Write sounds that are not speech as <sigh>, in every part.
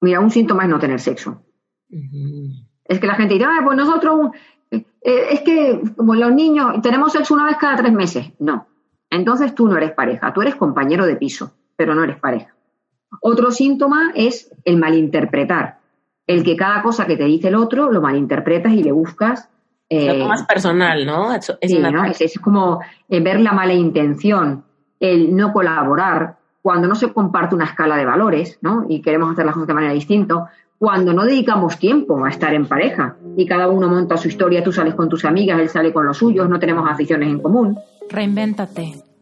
Mira, un síntoma es no tener sexo. Es que la gente dice, ah, pues nosotros, eh, es que como los niños, tenemos sexo una vez cada tres meses. No. Entonces tú no eres pareja, tú eres compañero de piso, pero no eres pareja. Otro síntoma es el malinterpretar, el que cada cosa que te dice el otro lo malinterpretas y le buscas. Eh, más personal, ¿no? Es, es, como eh, ver la mala intención, el no colaborar, cuando no se comparte una escala de valores, ¿no? Y queremos hacer las cosas de manera distinta, cuando no dedicamos tiempo a estar en pareja y cada uno monta su historia, tú sales con tus amigas, él sale con los suyos, no tenemos aficiones en común. Reinvéntate.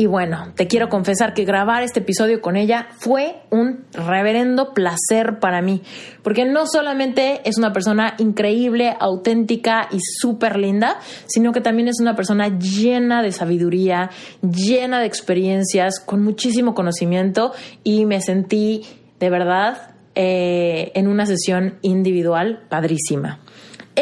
Y bueno, te quiero confesar que grabar este episodio con ella fue un reverendo placer para mí, porque no solamente es una persona increíble, auténtica y súper linda, sino que también es una persona llena de sabiduría, llena de experiencias, con muchísimo conocimiento y me sentí de verdad eh, en una sesión individual padrísima.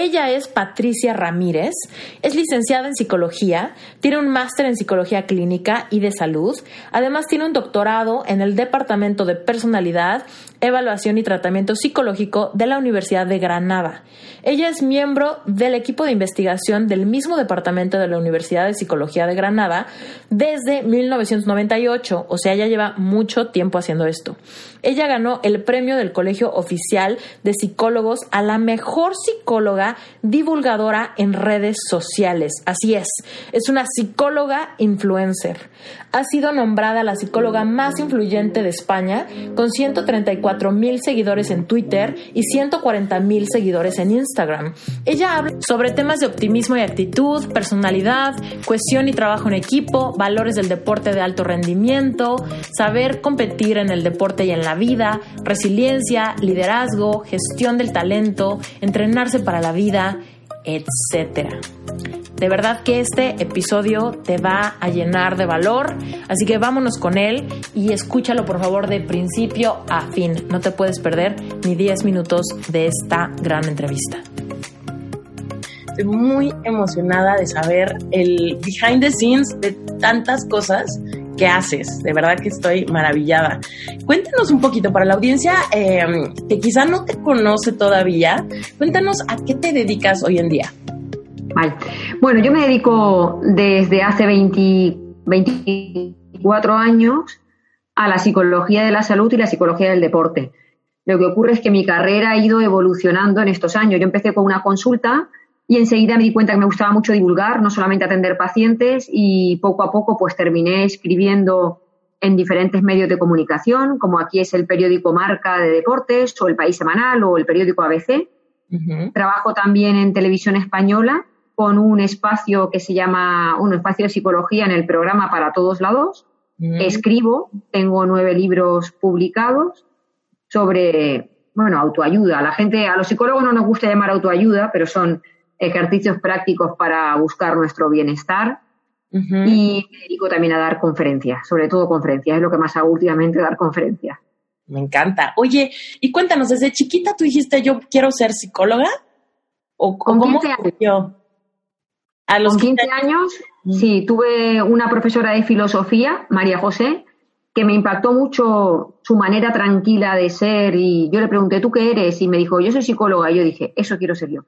Ella es Patricia Ramírez, es licenciada en psicología, tiene un máster en psicología clínica y de salud, además tiene un doctorado en el Departamento de Personalidad, Evaluación y Tratamiento Psicológico de la Universidad de Granada. Ella es miembro del equipo de investigación del mismo departamento de la Universidad de Psicología de Granada desde 1998, o sea, ya lleva mucho tiempo haciendo esto. Ella ganó el premio del Colegio Oficial de Psicólogos a la mejor psicóloga divulgadora en redes sociales. Así es, es una psicóloga influencer. Ha sido nombrada la psicóloga más influyente de España, con 134 mil seguidores en Twitter y 140 mil seguidores en Instagram. Ella habla sobre temas de optimismo y actitud, personalidad, cohesión y trabajo en equipo, valores del deporte de alto rendimiento, saber competir en el deporte y en la vida, resiliencia, liderazgo, gestión del talento, entrenarse para la vida, etcétera. De verdad que este episodio te va a llenar de valor, así que vámonos con él y escúchalo por favor de principio a fin. No te puedes perder ni 10 minutos de esta gran entrevista. Estoy muy emocionada de saber el behind the scenes de tantas cosas ¿Qué haces. De verdad que estoy maravillada. Cuéntanos un poquito para la audiencia em, que quizá no te conoce todavía. Cuéntanos a qué te dedicas hoy en día. Bueno, yo me dedico desde hace 24 años a la psicología de la salud y la psicología del deporte. Lo que ocurre es que mi carrera ha ido evolucionando en estos años. Yo empecé con una consulta y enseguida me di cuenta que me gustaba mucho divulgar, no solamente atender pacientes, y poco a poco pues terminé escribiendo en diferentes medios de comunicación, como aquí es el periódico Marca de Deportes, o el País Semanal, o el periódico ABC. Trabajo también en televisión española con un espacio que se llama, un espacio de psicología en el programa Para Todos Lados. Escribo, tengo nueve libros publicados sobre, bueno, autoayuda. A la gente, a los psicólogos no nos gusta llamar autoayuda, pero son ejercicios prácticos para buscar nuestro bienestar. Y me dedico también a dar conferencias, sobre todo conferencias, es lo que más hago últimamente, dar conferencias. Me encanta. Oye, y cuéntanos, desde chiquita tú dijiste yo quiero ser psicóloga o con 15 años. A los 15, años, sí, tuve una profesora de filosofía, María José, que me impactó mucho su manera tranquila de ser y yo le pregunté, ¿tú qué eres? Y me dijo, yo soy psicóloga. Y yo dije, eso quiero ser yo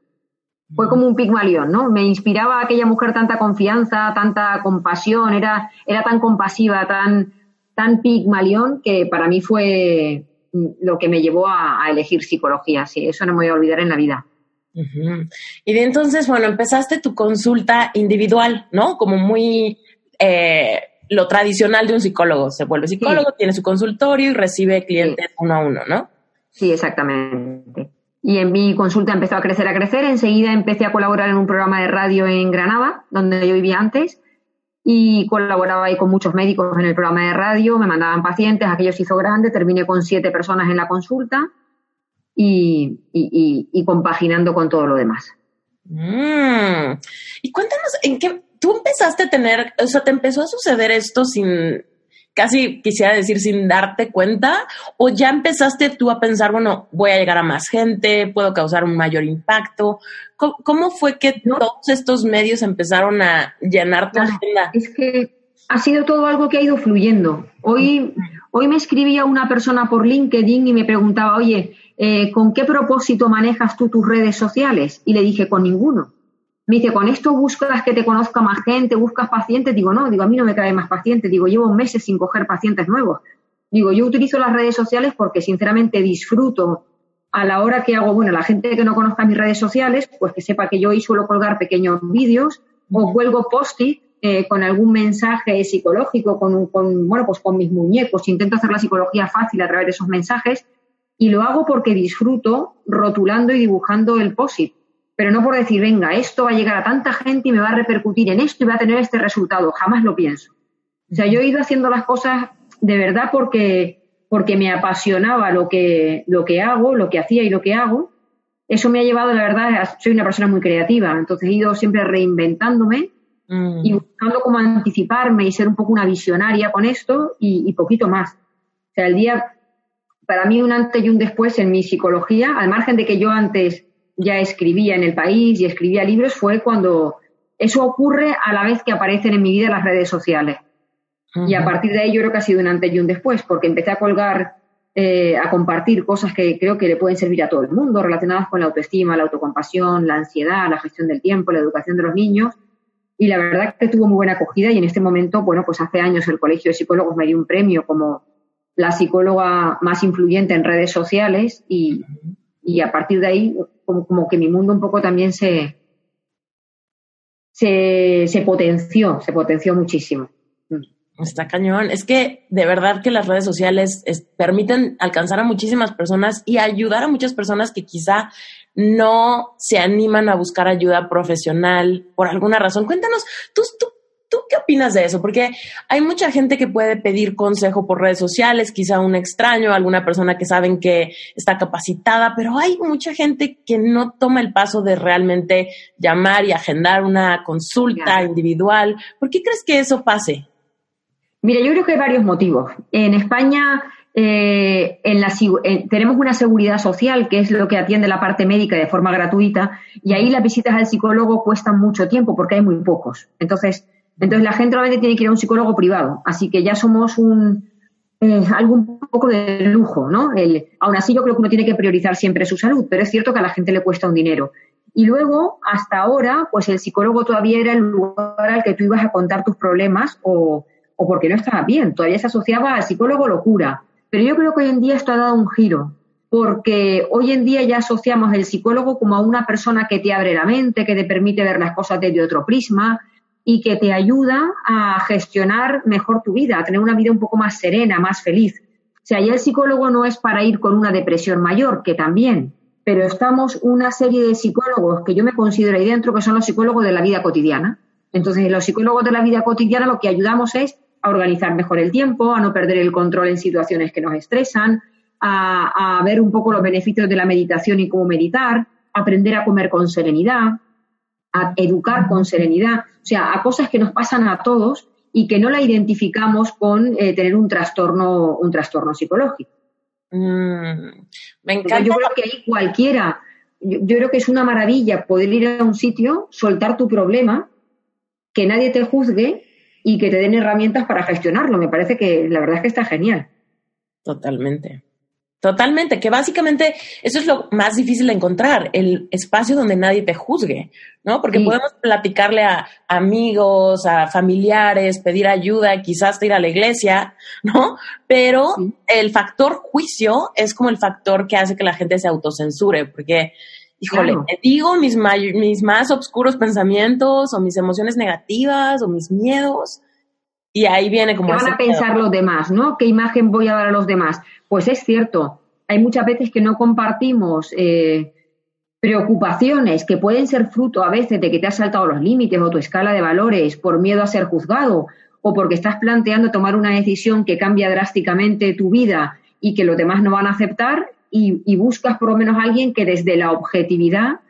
fue como un pigmalión, ¿no? Me inspiraba aquella mujer tanta confianza, tanta compasión, era, era tan compasiva, tan, tan pigmalión, que para mí fue lo que me llevó a, elegir psicología, sí, eso no me voy a olvidar en la vida. Y de entonces, bueno, empezaste tu consulta individual, ¿no? Como muy, eh, lo tradicional de un psicólogo. Se vuelve psicólogo, tiene su consultorio y recibe clientes uno a uno, ¿no? Sí, exactamente. Y en mi consulta empezó a crecer, a crecer. Enseguida empecé a colaborar en un programa de radio en Granada, donde yo vivía antes, y colaboraba ahí con muchos médicos en el programa de radio, me mandaban pacientes, aquello se hizo grande, terminé con siete personas en la consulta y, y, compaginando con todo lo demás. Mm. Y cuéntanos, ¿en qué tú empezaste a tener, o sea, te empezó a suceder esto sin, casi quisiera decir sin darte cuenta, o ya empezaste tú a pensar, bueno, voy a llegar a más gente, puedo causar un mayor impacto? ¿Cómo, fue que todos estos medios empezaron a llenar tu agenda? Es que ha sido todo algo que ha ido fluyendo. Hoy, hoy me escribía una persona por LinkedIn y me preguntaba, oye, eh, ¿con qué propósito manejas tú tus redes sociales? Y le dije, con ninguno. Me dice, con esto buscas que te conozca más gente, buscas pacientes. Digo, no, digo, a mí no me cae más pacientes. Digo, llevo meses sin coger pacientes nuevos. Digo, yo utilizo las redes sociales porque sinceramente disfruto a la hora que hago, bueno, la gente que no conozca mis redes sociales, pues que sepa que yo hoy suelo colgar pequeños vídeos o cuelgo post eh, con algún mensaje psicológico, con, con, bueno, pues con mis muñecos. Intento hacer la psicología fácil a través de esos mensajes y lo hago porque disfruto rotulando y dibujando el post pero no por decir, venga, esto va a llegar a tanta gente y me va a repercutir en esto y va a tener este resultado. Jamás lo pienso. O sea, yo he ido haciendo las cosas de verdad porque, porque me apasionaba lo que, lo que hago, lo que hacía y lo que hago. Eso me ha llevado, la verdad, soy una persona muy creativa, entonces he ido siempre reinventándome mm. y buscando cómo anticiparme y ser un poco una visionaria con esto y, y poquito más. O sea, el día, para mí un antes y un después en mi psicología, al margen de que yo antes ya escribía en el país y escribía libros fue cuando eso ocurre a la vez que aparecen en mi vida las redes sociales. Y a partir de ahí yo creo que ha sido un antes y un después, porque empecé a colgar, eh, a compartir cosas que creo que le pueden servir a todo el mundo, relacionadas con la autoestima, la autocompasión, la ansiedad, la gestión del tiempo, la educación de los niños. Y la verdad que tuvo muy buena acogida y en este momento, bueno, pues hace años el Colegio de Psicólogos me dio un premio como la psicóloga más influyente en redes sociales y, y a partir de ahí como, que mi mundo un poco también se, se, potenció, se potenció muchísimo. Mm. Está cañón. Es que de verdad que las redes sociales permiten alcanzar a muchísimas personas y ayudar a muchas personas que quizá no se animan a buscar ayuda profesional por alguna razón. Cuéntanos, ¿tú, tú ¿Tú qué opinas de eso? Porque hay mucha gente que puede pedir consejo por redes sociales, quizá un extraño, alguna persona que saben que está capacitada, pero hay mucha gente que no toma el paso de realmente llamar y agendar una consulta individual. ¿Por qué crees que eso pase? Mira, yo creo que hay varios motivos. En España eh, en la, tenemos una seguridad social, que es lo que atiende la parte médica de forma gratuita, y ahí las visitas al psicólogo cuestan mucho tiempo porque hay muy pocos. Entonces, entonces la gente realmente tiene que ir a un psicólogo privado, así que ya somos un eh, algo un poco de lujo, ¿no? El, aún así yo creo que uno tiene que priorizar siempre su salud, pero es cierto que a la gente le cuesta un dinero. Y luego, hasta ahora, pues el psicólogo todavía era el lugar al que tú ibas a contar tus problemas o, o porque no estaba bien, todavía se asociaba al psicólogo locura. Pero yo creo que hoy en día esto ha dado un giro, porque hoy en día ya asociamos el psicólogo como a una persona que te abre la mente, que te permite ver las cosas desde otro prisma, y que te ayuda a gestionar mejor tu vida, a tener una vida un poco más serena, más feliz. O sea, ya el psicólogo no es para ir con una depresión mayor, que también, pero estamos una serie de psicólogos que yo me considero ahí dentro que son los psicólogos de la vida cotidiana. Entonces, los psicólogos de la vida cotidiana lo que ayudamos es a organizar mejor el tiempo, a no perder el control en situaciones que nos estresan, a, a ver un poco los beneficios de la meditación y cómo meditar, aprender a comer con serenidad, a educar con serenidad, o sea, a cosas que nos pasan a todos y que no la identificamos con eh, tener un trastorno, un trastorno psicológico. Mm, me encanta. yo creo que ahí cualquiera, yo, creo que es una maravilla poder ir a un sitio, soltar tu problema, que nadie te juzgue y que te den herramientas para gestionarlo. Me parece que la verdad es que está genial. Totalmente. Totalmente, que básicamente eso es lo más difícil de encontrar, el espacio donde nadie te juzgue, ¿no? Porque podemos platicarle a amigos, a familiares, pedir ayuda, quizás ir a la iglesia, ¿no? Pero el factor juicio es como el factor que hace que la gente se autocensure, porque, híjole, te digo mis, mis más oscuros pensamientos o mis emociones negativas o mis miedos Y ahí viene como... ¿Qué van a pensar los demás, no? ¿Qué imagen voy a dar a los demás? Pues es cierto, hay muchas veces que no compartimos eh, preocupaciones que pueden ser fruto a veces de que te has saltado los límites o tu escala de valores por miedo a ser juzgado o porque estás planteando tomar una decisión que cambia drásticamente tu vida y que los demás no van a aceptar y, buscas por lo menos a alguien que desde la objetividad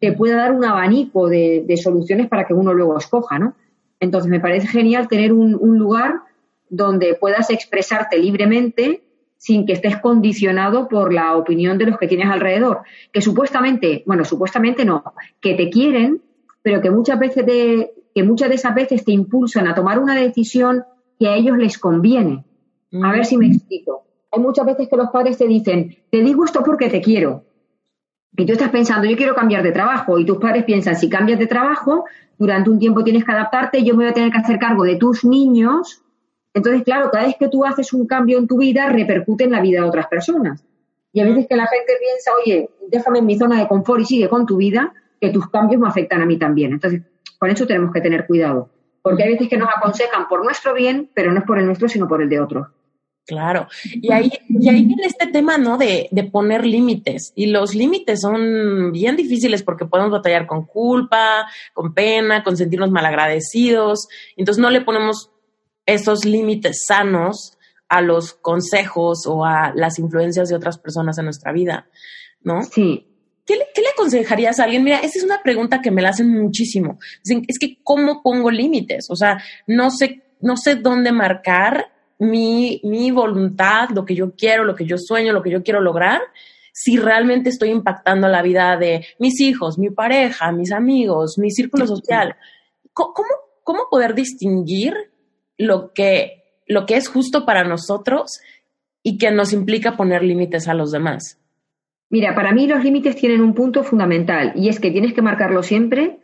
te pueda dar un abanico de, soluciones para que uno luego escoja, ¿no? Entonces me parece genial tener un, un lugar donde puedas expresarte libremente sin que estés condicionado por la opinión de los que tienes alrededor, que supuestamente, bueno, supuestamente no, que te quieren, pero que muchas veces de, que muchas de esas veces te impulsan a tomar una decisión que a ellos les conviene. A ver si me explico hay muchas veces que los padres te dicen, te digo esto porque te quiero. Y tú estás pensando, yo quiero cambiar de trabajo. Y tus padres piensan, si cambias de trabajo, durante un tiempo tienes que adaptarte, yo me voy a tener que hacer cargo de tus niños. Entonces, claro, cada vez que tú haces un cambio en tu vida, repercute en la vida de otras personas. Y a veces que la gente piensa, oye, déjame en mi zona de confort y sigue con tu vida, que tus cambios me afectan a mí también. Entonces, con eso tenemos que tener cuidado. Porque hay veces que nos aconsejan por nuestro bien, pero no es por el nuestro, sino por el de otros. Claro, y ahí, y ahí viene este tema, ¿no? De, de poner límites. Y los límites son bien difíciles porque podemos batallar con culpa, con pena, con sentirnos malagradecidos. Entonces no le ponemos esos límites sanos a los consejos o a las influencias de otras personas en nuestra vida, ¿no? Sí. ¿Qué le, ¿Qué le aconsejarías a alguien? Mira, esa es una pregunta que me la hacen muchísimo. Dicen, es que, ¿cómo pongo límites? O sea, no sé, no sé dónde marcar mi, mi voluntad, lo que yo quiero, lo que yo sueño, lo que yo quiero lograr, si realmente estoy impactando la vida de mis hijos, mi pareja, mis amigos, mi círculo social. ¿Cómo, cómo poder distinguir lo que, lo que es justo para nosotros y que nos implica poner límites a los demás? Mira, para mí los límites tienen un punto fundamental y es que tienes que marcarlo siempre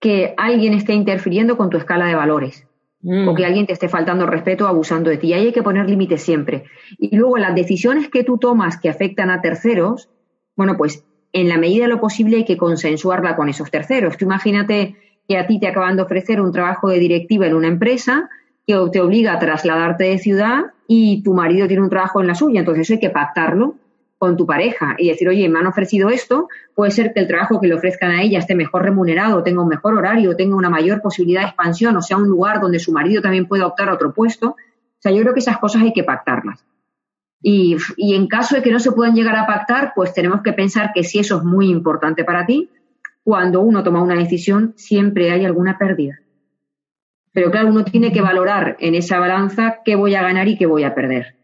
que alguien esté interfiriendo con tu escala de valores. Mm. o que alguien te esté faltando respeto abusando de ti. Y ahí hay que poner límites siempre. Y luego las decisiones que tú tomas que afectan a terceros, bueno, pues en la medida de lo posible hay que consensuarla con esos terceros. Tú imagínate que a ti te acaban de ofrecer un trabajo de directiva en una empresa que te obliga a trasladarte de ciudad y tu marido tiene un trabajo en la suya, entonces eso hay que pactarlo con tu pareja y decir, oye, me han ofrecido esto, puede ser que el trabajo que le ofrezcan a ella esté mejor remunerado, tenga un mejor horario, tenga una mayor posibilidad de expansión, o sea, un lugar donde su marido también pueda optar a otro puesto. O sea, yo creo que esas cosas hay que pactarlas. Y, y en caso de que no se puedan llegar a pactar, pues tenemos que pensar que si eso es muy importante para ti, cuando uno toma una decisión siempre hay alguna pérdida. Pero claro, uno tiene que valorar en esa balanza qué voy a ganar y qué voy a perder.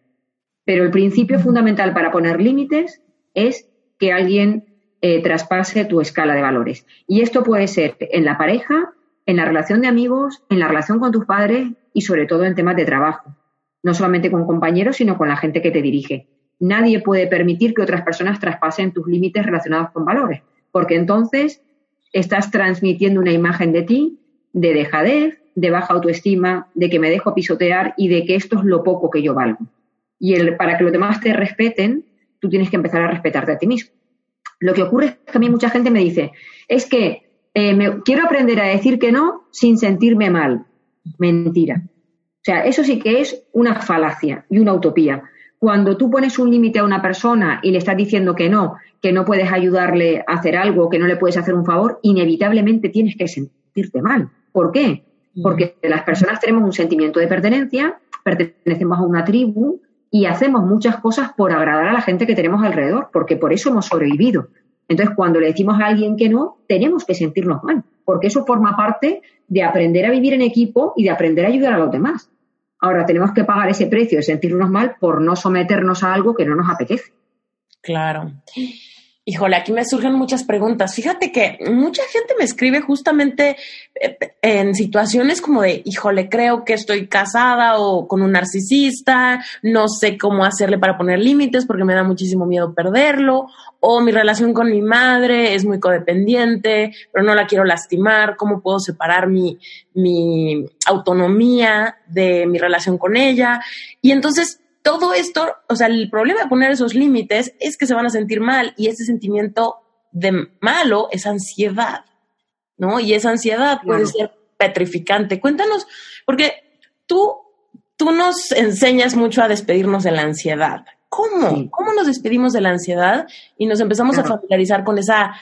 Pero el principio fundamental para poner límites es que alguien eh, traspase tu escala de valores. Y esto puede ser en la pareja, en la relación de amigos, en la relación con tus padres y sobre todo en temas de trabajo. No solamente con compañeros, sino con la gente que te dirige. Nadie puede permitir que otras personas traspasen tus límites relacionados con valores, porque entonces estás transmitiendo una imagen de ti de dejadez, de baja autoestima, de que me dejo pisotear y de que esto es lo poco que yo valgo. Y el, para que los demás te respeten, tú tienes que empezar a respetarte a ti mismo. Lo que ocurre es que a mí mucha gente me dice, es que eh, me, quiero aprender a decir que no sin sentirme mal. Mentira. O sea, eso sí que es una falacia y una utopía. Cuando tú pones un límite a una persona y le estás diciendo que no, que no puedes ayudarle a hacer algo, que no le puedes hacer un favor, inevitablemente tienes que sentirte mal. ¿Por qué? Porque las personas tenemos un sentimiento de pertenencia, pertenecemos a una tribu, y hacemos muchas cosas por agradar a la gente que tenemos alrededor, porque por eso hemos sobrevivido. Entonces, cuando le decimos a alguien que no, tenemos que sentirnos mal, porque eso forma parte de aprender a vivir en equipo y de aprender a ayudar a los demás. Ahora, tenemos que pagar ese precio de sentirnos mal por no someternos a algo que no nos apetece. Claro. Híjole, aquí me surgen muchas preguntas. Fíjate que mucha gente me escribe justamente eh, en situaciones como de, híjole, creo que estoy casada o con un narcisista, no sé cómo hacerle para poner límites porque me da muchísimo miedo perderlo, o mi relación con mi madre es muy codependiente, pero no la quiero lastimar, ¿cómo puedo separar mi, mi autonomía de mi relación con ella? Y entonces todo esto, o sea, el problema de poner esos límites es que se van a sentir mal y ese sentimiento de malo es ansiedad, ¿no? Y esa ansiedad puede ser petrificante. Cuéntanos, porque tú tú nos enseñas mucho a despedirnos de la ansiedad. ¿Cómo? ¿Cómo nos despedimos de la ansiedad y nos empezamos a familiarizar con esa,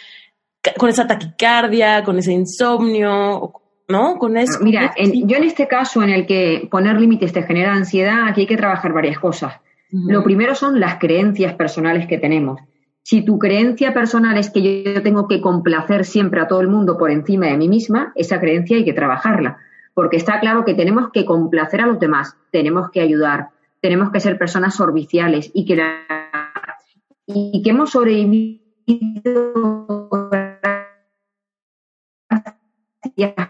con esa taquicardia, con ese insomnio, ¿no? Con eso. Mira, yo en este caso en el que poner límites te genera ansiedad, aquí hay que trabajar varias cosas. Lo primero son las creencias personales que tenemos. Si tu creencia personal es que yo tengo que complacer siempre a todo el mundo por encima de mí misma, esa creencia hay que trabajarla, porque está claro que tenemos que complacer a los demás, tenemos que ayudar, tenemos que ser personas serviciales y que, y que hemos sobrevivido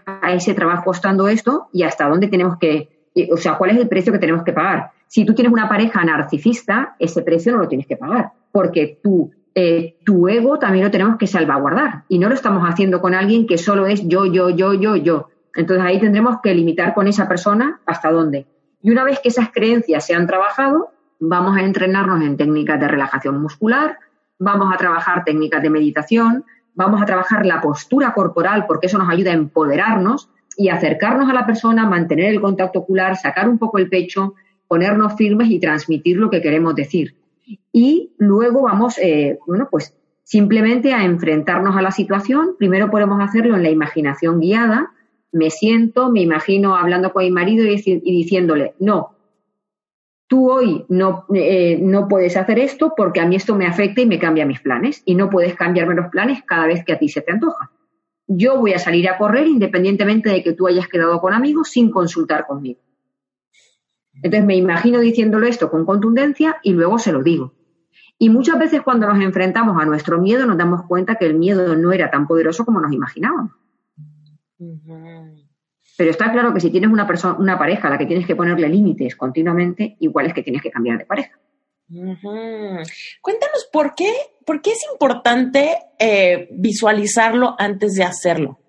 a ese trabajo costando esto y hasta dónde tenemos que, o sea, cuál es el precio que tenemos que pagar. Si tú tienes una pareja narcisista, ese precio no lo tienes que pagar, porque tú, eh, tu ego también lo tenemos que salvaguardar y no lo estamos haciendo con alguien que solo es yo, yo, yo, yo, yo. Entonces ahí tendremos que limitar con esa persona hasta dónde. Y una vez que esas creencias se han trabajado, vamos a entrenarnos en técnicas de relajación muscular, vamos a trabajar técnicas de meditación, vamos a trabajar la postura corporal porque eso nos ayuda a empoderarnos y acercarnos a la persona, mantener el contacto ocular, sacar un poco el pecho, ponernos firmes y transmitir lo que queremos decir. Y luego vamos, eh, bueno, pues simplemente a enfrentarnos a la situación. Primero podemos hacerlo en la imaginación guiada. Me siento, me imagino hablando con mi marido y, diciéndole, no, tú hoy no, eh, no puedes hacer esto porque a mí esto me afecta y me cambia mis planes y no puedes cambiarme los planes cada vez que a ti se te antoja. Yo voy a salir a correr independientemente de que tú hayas quedado con amigos sin consultar conmigo. Entonces me imagino diciéndolo esto con contundencia y luego se lo digo. Y muchas veces cuando nos enfrentamos a nuestro miedo nos damos cuenta que el miedo no era tan poderoso como nos imaginábamos. Pero está claro que si tienes una persona, una pareja a la que tienes que ponerle límites continuamente, igual es que tienes que cambiar de pareja. Cuéntanos por qué, por qué es importante eh, visualizarlo antes de hacerlo.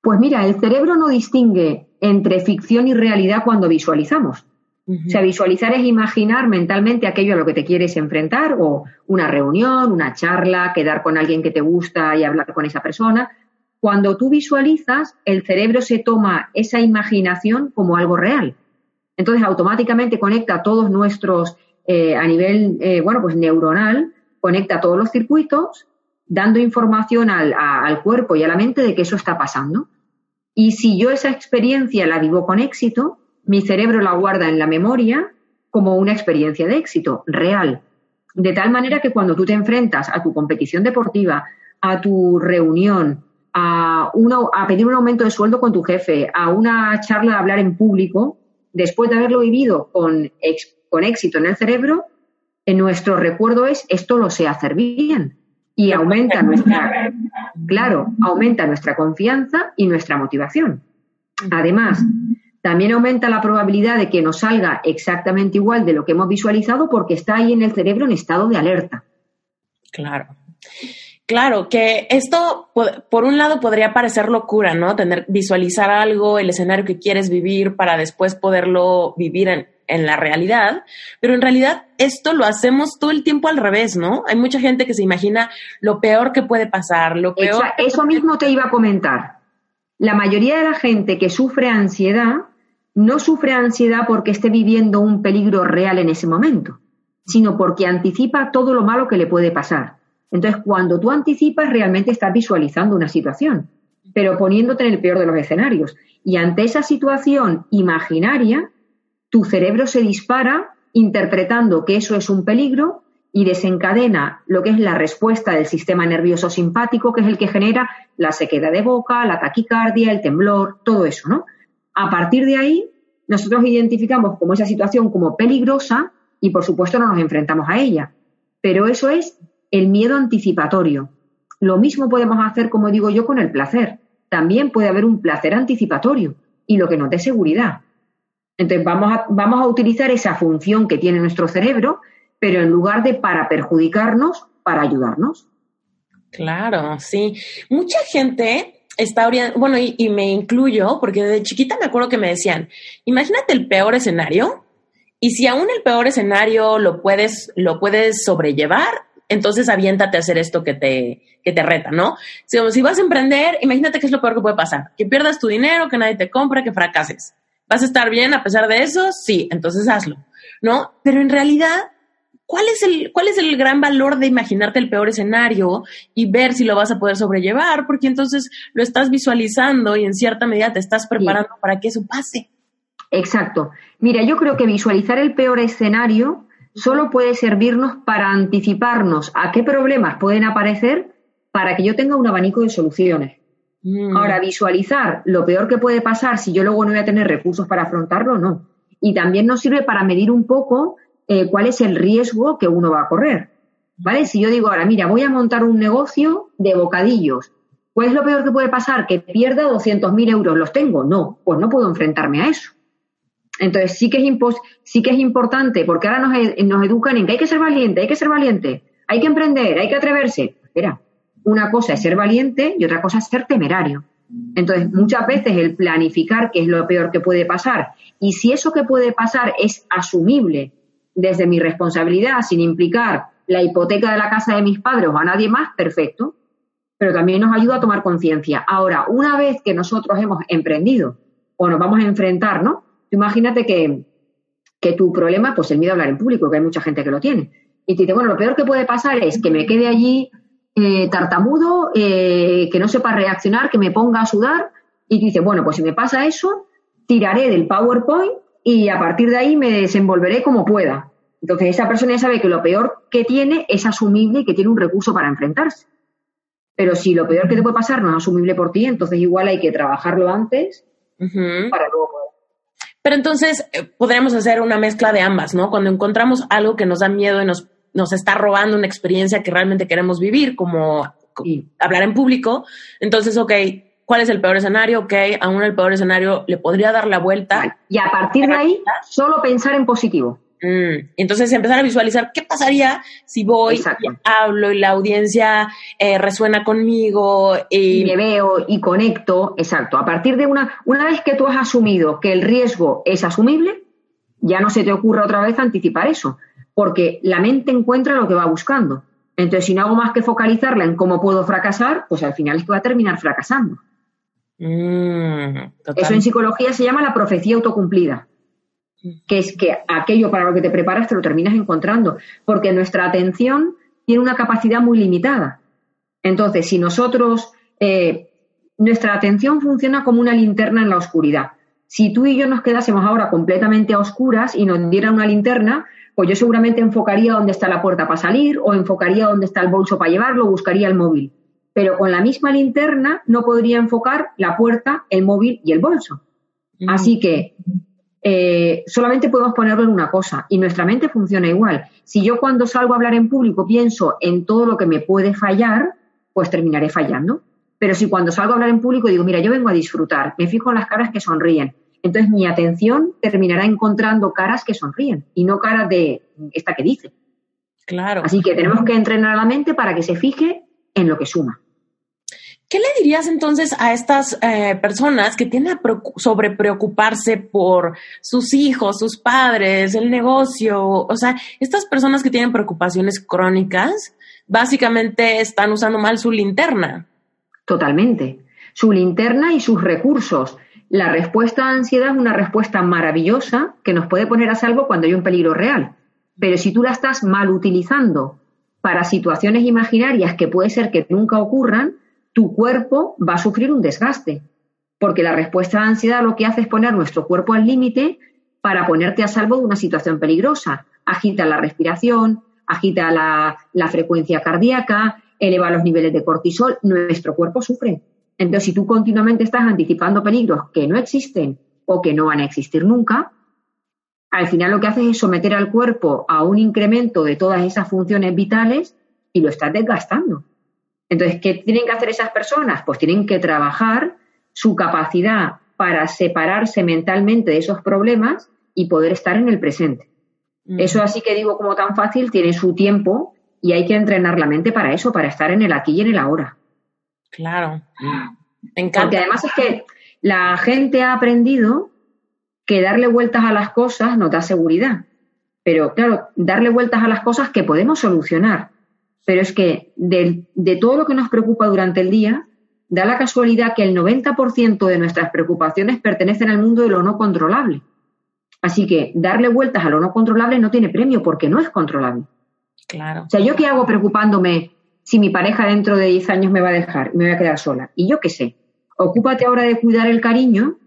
Pues mira, el cerebro no distingue entre ficción y realidad cuando visualizamos. O sea, visualizar es imaginar mentalmente aquello a lo que te quieres enfrentar, o una reunión, una charla, quedar con alguien que te gusta y hablar con esa persona. Cuando tú visualizas, el cerebro se toma esa imaginación como algo real. Entonces, automáticamente conecta todos nuestros, eh, a nivel, eh, bueno, pues neuronal, conecta todos los circuitos, dando información al cuerpo y a la mente de que eso está pasando. Y si yo esa experiencia la vivo con éxito, mi cerebro la guarda en la memoria como una experiencia de éxito real. De tal manera que cuando tú te enfrentas a tu competición deportiva, a tu reunión, a, a pedir un aumento de sueldo con tu jefe, a una charla de hablar en público, después de haberlo vivido con, con éxito en el cerebro, en nuestro recuerdo es esto lo sé hacer bien y aumenta nuestra, claro, aumenta nuestra confianza y nuestra motivación. Además, también aumenta la probabilidad de que nos salga exactamente igual de lo que hemos visualizado porque está ahí en el cerebro en estado de alerta. Claro. Claro, que esto, por un lado, podría parecer locura, ¿no? Tener, visualizar algo, el escenario que quieres vivir para después poderlo vivir en, en la realidad, pero en realidad esto lo hacemos todo el tiempo al revés, ¿no? Hay mucha gente que se imagina lo peor que puede pasar, lo peor. Eso, mismo te iba a comentar. La mayoría de la gente que sufre ansiedad no sufre ansiedad porque esté viviendo un peligro real en ese momento, sino porque anticipa todo lo malo que le puede pasar. Entonces, cuando tú anticipas, realmente estás visualizando una situación, pero poniéndote en el peor de los escenarios. Y ante esa situación imaginaria, tu cerebro se dispara interpretando que eso es un peligro y desencadena lo que es la respuesta del sistema nervioso simpático, que es el que genera la sequedad de boca, la taquicardia, el temblor, todo eso, ¿no? A partir de ahí, nosotros identificamos como esa situación como peligrosa y por supuesto no nos enfrentamos a ella. Pero eso es el miedo anticipatorio. Lo mismo podemos hacer, como digo yo, con el placer. También puede haber un placer anticipatorio y lo que nos dé seguridad. Entonces vamos a, vamos a utilizar esa función que tiene nuestro cerebro, pero en lugar de para perjudicarnos, para ayudarnos. Claro, sí. Mucha gente está bueno, y, y, me incluyo, porque de chiquita me acuerdo que me decían, imagínate el peor escenario, y si aún el peor escenario lo puedes, lo puedes sobrellevar, entonces aviéntate a hacer esto que te, que te reta, ¿no? Si, si vas a emprender, imagínate qué es lo peor que puede pasar, que pierdas tu dinero, que nadie te compre, que fracases. ¿Vas a estar bien a pesar de eso? Sí, entonces hazlo, ¿no? Pero en realidad, ¿cuál es el, cuál es el gran valor de imaginarte el peor escenario y ver si lo vas a poder sobrellevar? Porque entonces lo estás visualizando y en cierta medida te estás preparando para que eso pase. Exacto. Mira, yo creo que visualizar el peor escenario solo puede servirnos para anticiparnos a qué problemas pueden aparecer para que yo tenga un abanico de soluciones. Mm. Ahora, visualizar lo peor que puede pasar si yo luego no voy a tener recursos para afrontarlo, no. Y también nos sirve para medir un poco eh, cuál es el riesgo que uno va a correr. ¿Vale? Si yo digo ahora, mira, voy a montar un negocio de bocadillos, ¿cuál es lo peor que puede pasar? ¿Que pierda 200.000 euros? ¿Los tengo? No, pues no puedo enfrentarme a eso. Entonces sí que es, sí que es importante, porque ahora nos, e, nos, educan en que hay que ser valiente, hay que ser valiente, hay que emprender, hay que atreverse. Espera, una cosa es ser valiente y otra cosa es ser temerario. Entonces, muchas veces el planificar qué es lo peor que puede pasar y si eso que puede pasar es asumible desde mi responsabilidad sin implicar la hipoteca de la casa de mis padres o a nadie más, perfecto. Pero también nos ayuda a tomar conciencia. Ahora, una vez que nosotros hemos emprendido o nos vamos a enfrentar, ¿no? Imagínate que, tu problema, pues el miedo a hablar en público, que hay mucha gente que lo tiene. Y te dice, bueno, lo peor que puede pasar es que me quede allí eh, tartamudo, eh, que no sepa reaccionar, que me ponga a sudar. Y tú dices, bueno, pues si me pasa eso, tiraré del PowerPoint y a partir de ahí me desenvolveré como pueda. Entonces esa persona ya sabe que lo peor que tiene es asumible y que tiene un recurso para enfrentarse. Pero si lo peor que te puede pasar no es asumible por ti, entonces igual hay que trabajarlo antes para luego poder pero entonces eh, podríamos hacer una mezcla de ambas, ¿no? Cuando encontramos algo que nos da miedo y nos, nos está robando una experiencia que realmente queremos vivir, como hablar en público, entonces, ok, ¿cuál es el peor escenario? Ok, aún el peor escenario le podría dar la vuelta. Y a partir de ahí, solo pensar en positivo. Mm, entonces empezar a visualizar qué pasaría si voy, y hablo y la audiencia eh, resuena conmigo y... me veo y conecto. Exacto. A partir de una, una vez que tú has asumido que el riesgo es asumible, ya no se te ocurre otra vez anticipar eso, porque la mente encuentra lo que va buscando. Entonces, si no hago más que focalizarla en cómo puedo fracasar, pues al final es que va a terminar fracasando. Mm, eso en psicología se llama la profecía autocumplida que es que aquello para lo que te preparas te lo terminas encontrando, porque nuestra atención tiene una capacidad muy limitada. Entonces, si nosotros, eh, nuestra atención funciona como una linterna en la oscuridad. Si tú y yo nos quedásemos ahora completamente a oscuras y nos dieran una linterna, pues yo seguramente enfocaría dónde está la puerta para salir o enfocaría dónde está el bolso para llevarlo, buscaría el móvil. Pero con la misma linterna no podría enfocar la puerta, el móvil y el bolso. Así que eh, solamente podemos ponerlo en una cosa y nuestra mente funciona igual. Si yo cuando salgo a hablar en público pienso en todo lo que me puede fallar, pues terminaré fallando. Pero si cuando salgo a hablar en público digo, mira, yo vengo a disfrutar, me fijo en las caras que sonríen, entonces mi atención terminará encontrando caras que sonríen y no caras de esta que dice. Claro. Así que tenemos que entrenar a la mente para que se fije en lo que suma. ¿Qué le dirías entonces a estas eh, personas que tienen a sobre preocuparse por sus hijos, sus padres, el negocio? O sea, estas personas que tienen preocupaciones crónicas, básicamente están usando mal su linterna. Totalmente. Su linterna y sus recursos. La respuesta a ansiedad es una respuesta maravillosa que nos puede poner a salvo cuando hay un peligro real. Pero si tú la estás mal utilizando para situaciones imaginarias que puede ser que nunca ocurran, tu cuerpo va a sufrir un desgaste, porque la respuesta a ansiedad lo que hace es poner nuestro cuerpo al límite para ponerte a salvo de una situación peligrosa. Agita la respiración, agita la, la frecuencia cardíaca, eleva los niveles de cortisol, nuestro cuerpo sufre. Entonces, si tú continuamente estás anticipando peligros que no existen o que no van a existir nunca, al final lo que haces es someter al cuerpo a un incremento de todas esas funciones vitales y lo estás desgastando. Entonces, ¿qué tienen que hacer esas personas? Pues tienen que trabajar su capacidad para separarse mentalmente de esos problemas y poder estar en el presente. Eso así que digo como tan fácil, tiene su tiempo y hay que entrenar la mente para eso, para estar en el aquí y en el ahora. Claro. Porque además es que la gente ha aprendido que darle vueltas a las cosas nos da seguridad. Pero claro, darle vueltas a las cosas que podemos solucionar. Pero es que de, todo lo que nos preocupa durante el día, da la casualidad que el 90% de nuestras preocupaciones pertenecen al mundo de lo no controlable. Así que darle vueltas a lo no controlable no tiene premio porque no es controlable. Claro. O sea, ¿yo qué hago preocupándome si mi pareja dentro de 10 años me va a dejar y me voy a quedar sola? Y yo qué sé. Ocúpate ahora de cuidar el cariño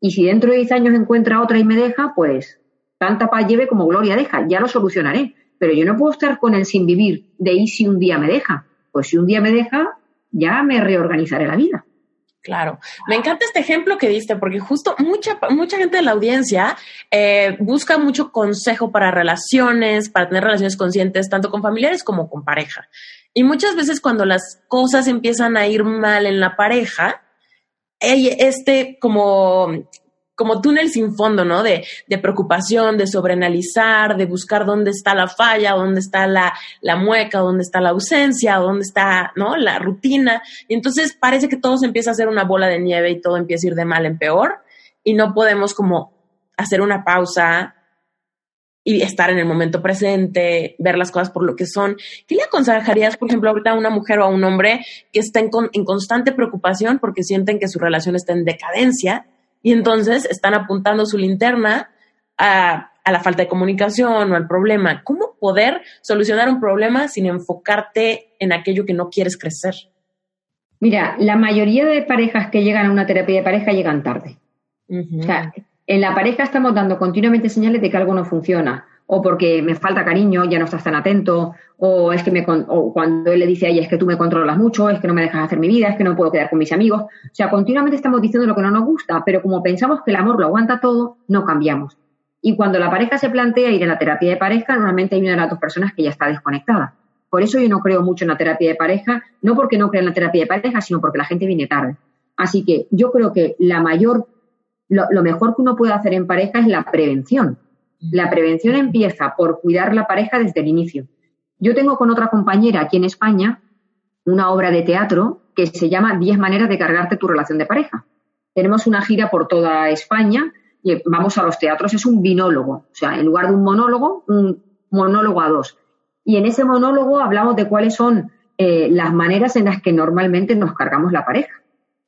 y si dentro de 10 años encuentra otra y me deja, pues tanta paz lleve como gloria deja, ya lo solucionaré. Pero yo no puedo estar con él sin vivir de ahí si un día me deja. Pues si un día me deja, ya me reorganizaré la vida. Claro, me encanta este ejemplo que diste porque justo mucha, mucha gente de la audiencia eh, busca mucho consejo para relaciones, para tener relaciones conscientes, tanto con familiares como con pareja. Y muchas veces cuando las cosas empiezan a ir mal en la pareja, este como como túnel sin fondo, ¿no? De, preocupación, de sobreanalizar, de buscar dónde está la falla, dónde está la, la mueca, dónde está la ausencia, dónde está, ¿no? La rutina. Y entonces parece que todo se empieza a hacer una bola de nieve y todo empieza a ir de mal en peor y no podemos como hacer una pausa y estar en el momento presente, ver las cosas por lo que son. ¿Qué le aconsejarías, por ejemplo, ahorita a una mujer o a un hombre que está en constante preocupación porque sienten que su relación está en decadencia? Y entonces están apuntando su linterna a, a, la falta de comunicación o al problema. ¿Cómo poder solucionar un problema sin enfocarte en aquello que no quieres crecer? Mira, la mayoría de parejas que llegan a una terapia de pareja llegan tarde. Uh -huh. O sea, en la pareja estamos dando continuamente señales de que algo no funciona o porque me falta cariño, ya no estás tan atento, o es que me o cuando él le dice a es que tú me controlas mucho, es que no me dejas hacer mi vida, es que no puedo quedar con mis amigos. O sea, continuamente estamos diciendo lo que no nos gusta, pero como pensamos que el amor lo aguanta todo, no cambiamos. Y cuando la pareja se plantea ir a la terapia de pareja, normalmente hay una de las dos personas que ya está desconectada. Por eso yo no creo mucho en la terapia de pareja, no porque no crea en la terapia de pareja, sino porque la gente viene tarde. Así que yo creo que la mayor, lo, lo mejor que uno puede hacer en pareja es la prevención la prevención empieza por cuidar la pareja desde el inicio. Yo tengo con otra compañera aquí en España una obra de teatro que se llama 10 maneras de cargarte tu relación de pareja. Tenemos una gira por toda España y vamos a los teatros, es un binólogo, o sea, en lugar de un monólogo, un monólogo a dos. Y en ese monólogo hablamos de cuáles son eh, las maneras en las que normalmente nos cargamos la pareja.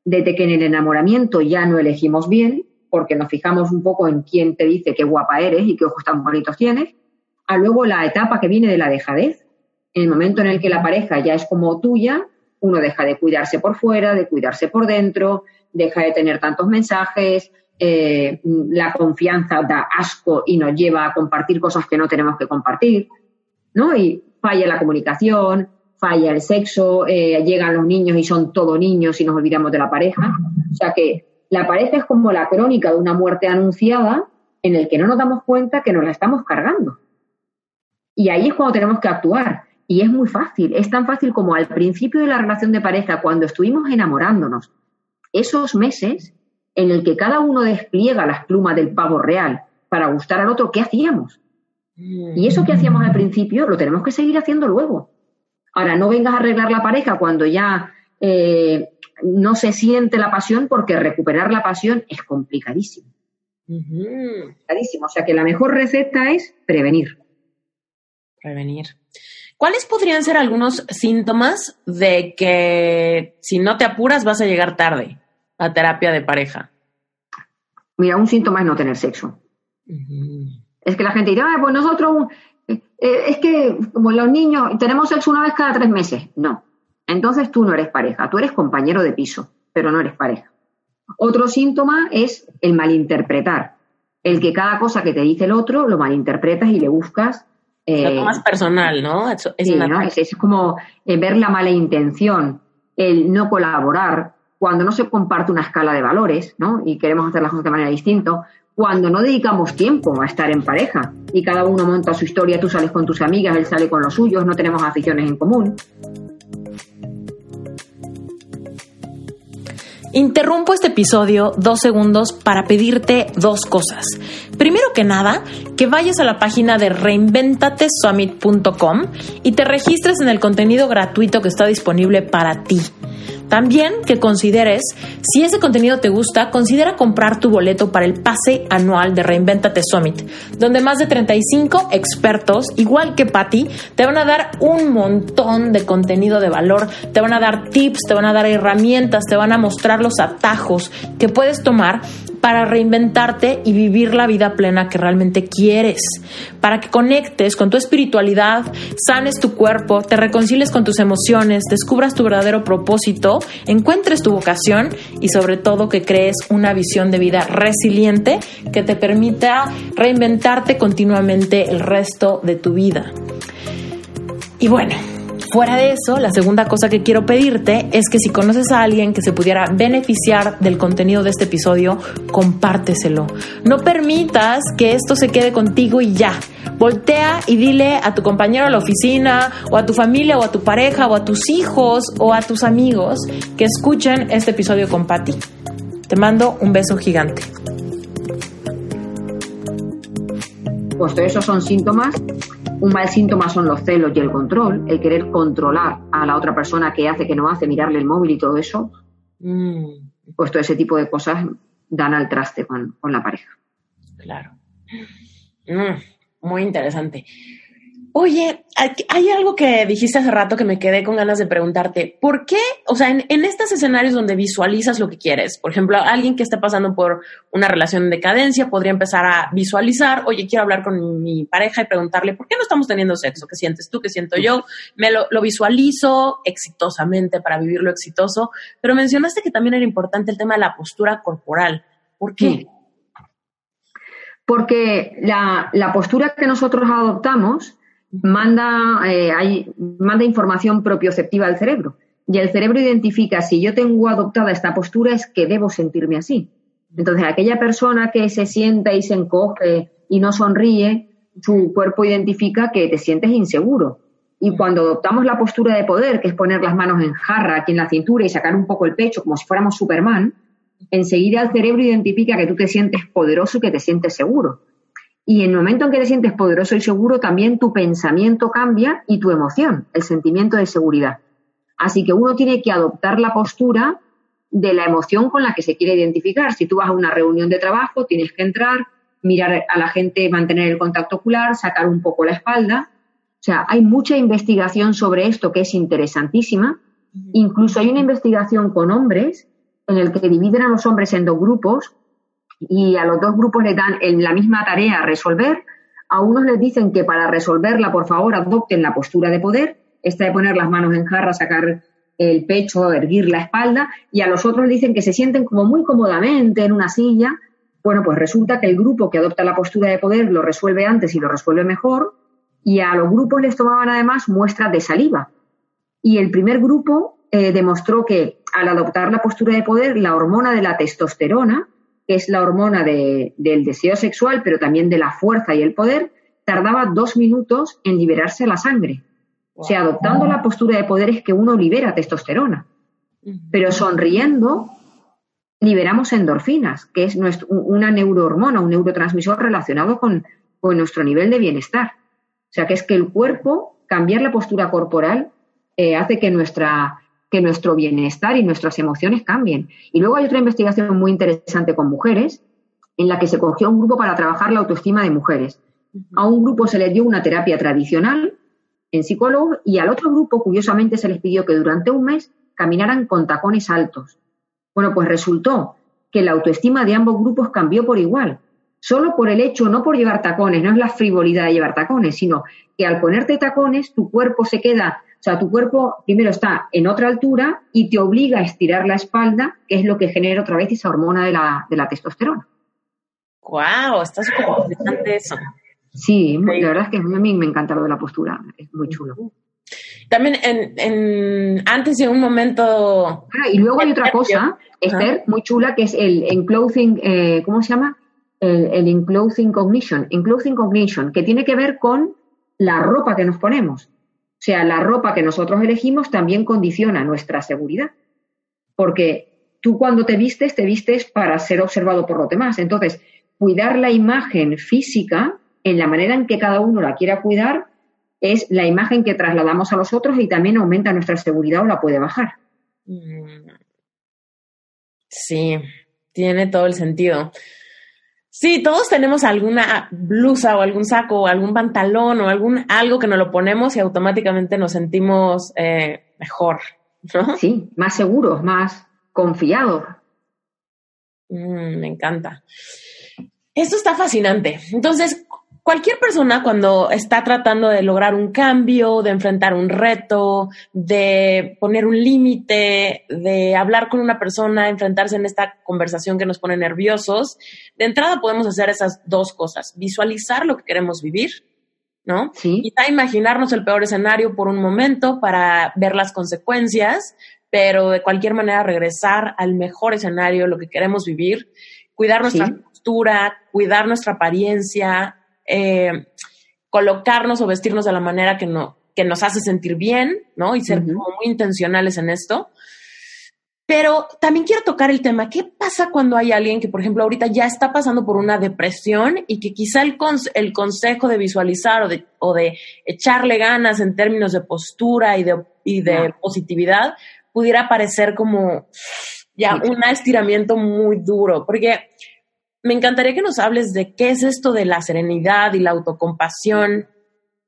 Desde que en el enamoramiento ya no elegimos bien, porque nos fijamos un poco en quién te dice qué guapa eres y qué ojos tan bonitos tienes, a luego la etapa que viene de la dejadez, en el momento en el que la pareja ya es como tuya, uno deja de cuidarse por fuera, de cuidarse por dentro, deja de tener tantos mensajes, eh, la confianza da asco y nos lleva a compartir cosas que no tenemos que compartir, ¿no? Y falla la comunicación, falla el sexo, eh, llegan los niños y son todo niños y nos olvidamos de la pareja. O sea que la pareja es como la crónica de una muerte anunciada en el que no nos damos cuenta que nos la estamos cargando. Y ahí es cuando tenemos que actuar. Y es muy fácil, es tan fácil como al principio de la relación de pareja, cuando estuvimos enamorándonos, esos meses en el que cada uno despliega las plumas del pavo real para gustar al otro, ¿qué hacíamos? Y eso que hacíamos al principio lo tenemos que seguir haciendo luego. Ahora, no vengas a arreglar la pareja cuando ya eh, no se siente la pasión porque recuperar la pasión es complicadísimo. Uh -huh. Complicadísimo. O sea que la mejor receta es prevenir. Prevenir. ¿Cuáles podrían ser algunos síntomas de que si no te apuras vas a llegar tarde a terapia de pareja? Mira, un síntoma es no tener sexo. Uh -huh. Es que la gente dirá, pues nosotros, eh, es que como los niños tenemos sexo una vez cada tres meses. No, entonces tú no eres pareja, tú eres compañero de piso, pero no eres pareja. Otro síntoma es el malinterpretar, el que cada cosa que te dice el otro lo malinterpretas y le buscas. Eh, lo tomas personal, ¿no? Es, es, sí, ¿no? es, es como eh, ver la mala intención, el no colaborar, cuando no se comparte una escala de valores, ¿no? Y queremos hacer las cosas de manera distinta, cuando no dedicamos tiempo a estar en pareja y cada uno monta su historia, tú sales con tus amigas, él sale con los suyos, no tenemos aficiones en común. Interrumpo este episodio dos segundos para pedirte dos cosas. Primero que nada, que vayas a la página de reinventatesummit.com y te registres en el contenido gratuito que está disponible para ti. También que consideres, si ese contenido te gusta, considera comprar tu boleto para el pase anual de Reinventate Summit, donde más de 35 expertos, igual que Patty, te van a dar un montón de contenido de valor, te van a dar tips, te van a dar herramientas, te van a mostrar los atajos que puedes tomar para reinventarte y vivir la vida plena que realmente quieres, para que conectes con tu espiritualidad, sanes tu cuerpo, te reconcilies con tus emociones, descubras tu verdadero propósito, encuentres tu vocación y sobre todo que crees una visión de vida resiliente que te permita reinventarte continuamente el resto de tu vida. Y bueno, Fuera de eso, la segunda cosa que quiero pedirte es que si conoces a alguien que se pudiera beneficiar del contenido de este episodio, compárteselo. No permitas que esto se quede contigo y ya. Voltea y dile a tu compañero a la oficina, o a tu familia, o a tu pareja, o a tus hijos, o a tus amigos que escuchen este episodio con Patty. Te mando un beso gigante. Pues esos son síntomas un mal síntoma son los celos y el control, el querer controlar a la otra persona que hace, que no hace, mirarle el móvil y todo eso. Mm. Pues todo ese tipo de cosas dan al traste con, la pareja. Claro. Mm, muy interesante. Oye, hay algo que dijiste hace rato que me quedé con ganas de preguntarte. ¿Por qué? O sea, en, estos escenarios donde visualizas lo que quieres, por ejemplo, alguien que está pasando por una relación de decadencia podría empezar a visualizar, oye, quiero hablar con mi pareja y preguntarle, ¿por qué no estamos teniendo sexo? ¿Qué sientes tú? ¿Qué siento yo? Me lo, lo visualizo exitosamente para vivirlo exitoso, pero mencionaste que también era importante el tema de la postura corporal. ¿Por qué? Porque la, la postura que nosotros adoptamos manda, eh, hay, manda información propioceptiva al cerebro. Y el cerebro identifica si yo tengo adoptada esta postura es que debo sentirme así. Entonces, aquella persona que se sienta y se encoge y no sonríe, su cuerpo identifica que te sientes inseguro. Y cuando adoptamos la postura de poder, que es poner las manos en jarra aquí en la cintura y sacar un poco el pecho como si fuéramos Superman, enseguida el cerebro identifica que tú te sientes poderoso y que te sientes seguro. Y en el momento en que te sientes poderoso y seguro, también tu pensamiento cambia y tu emoción, el sentimiento de seguridad. Así que uno tiene que adoptar la postura de la emoción con la que se quiere identificar. Si tú vas a una reunión de trabajo, tienes que entrar, mirar a la gente, mantener el contacto ocular, sacar un poco la espalda. O sea, hay mucha investigación sobre esto que es interesantísima. Incluso hay una investigación con hombres en el que dividen a los hombres en dos grupos y a los dos grupos les dan la misma tarea a resolver. A unos les dicen que para resolverla, por favor, adopten la postura de poder, esta de poner las manos en jarra, sacar el pecho, erguir la espalda, y a los otros dicen que se sienten como muy cómodamente en una silla. Bueno, pues resulta que el grupo que adopta la postura de poder lo resuelve antes y lo resuelve mejor, y a los grupos les tomaban además muestras de saliva. Y el primer grupo eh, demostró que al adoptar la postura de poder, la hormona de la testosterona, que es la hormona del deseo sexual, pero también de la fuerza y el poder, tardaba dos minutos en liberarse la sangre. O sea, adoptando la postura de poder es que uno libera testosterona. Pero sonriendo, liberamos endorfinas, que es una neurohormona, un neurotransmisor relacionado con, nuestro nivel de bienestar. O sea, que es que el cuerpo, cambiar la postura corporal, eh, hace que nuestra que nuestro bienestar y nuestras emociones cambien. Y luego hay otra investigación muy interesante con mujeres, en la que se cogió un grupo para trabajar la autoestima de mujeres. A un grupo se les dio una terapia tradicional en psicólogo y al otro grupo, curiosamente, se les pidió que durante un mes caminaran con tacones altos. Bueno, pues resultó que la autoestima de ambos grupos cambió por igual, solo por el hecho, no por llevar tacones, no es la frivolidad de llevar tacones, sino que al ponerte tacones tu cuerpo se queda o sea, tu cuerpo primero está en otra altura y te obliga a estirar la espalda, que es lo que genera otra vez esa hormona de la, de la testosterona. ¡Guau! Está súper interesante eso. Sí, la verdad es que a mí me encanta lo de la postura, es muy chulo. También en, antes de un momento... Ah, y luego hay otra cosa, Esther, muy chula, que es el enclothing, eh, ¿cómo se llama? El, el enclothing cognition, enclothing cognition, que tiene que ver con la ropa que nos ponemos. O sea, la ropa que nosotros elegimos también condiciona nuestra seguridad. Porque tú cuando te vistes, te vistes para ser observado por los demás. Entonces, cuidar la imagen física en la manera en que cada uno la quiera cuidar, es la imagen que trasladamos a los otros y también aumenta nuestra seguridad o la puede bajar. Mm. Sí, tiene todo el sentido. Sí, todos tenemos alguna blusa o algún saco o algún pantalón o algún algo que nos lo ponemos y automáticamente nos sentimos eh, mejor, ¿no? Sí, más seguros, más confiados. Mm, me encanta. Esto está fascinante. Entonces, cualquier persona cuando está tratando de lograr un cambio, de enfrentar un reto, de poner un límite, de hablar con una persona, enfrentarse en esta conversación que nos pone nerviosos, de entrada podemos hacer esas dos cosas, visualizar lo que queremos vivir, ¿no? Sí. Quizá imaginarnos el peor escenario por un momento para ver las consecuencias, pero de cualquier manera regresar al mejor escenario, lo que queremos vivir, cuidar nuestra postura, cuidar nuestra apariencia, eh, colocarnos o vestirnos de la manera que, no, que nos hace sentir bien, ¿no? Y ser como muy intencionales en esto. Pero también quiero tocar el tema, ¿qué pasa cuando hay alguien que, por ejemplo, ahorita ya está pasando por una depresión y que quizá el, el consejo de visualizar o de, o de, echarle ganas en términos de postura y de, y de positividad pudiera parecer como ya un estiramiento muy duro? Porque me encantaría que nos hables de qué es esto de la serenidad y la autocompasión,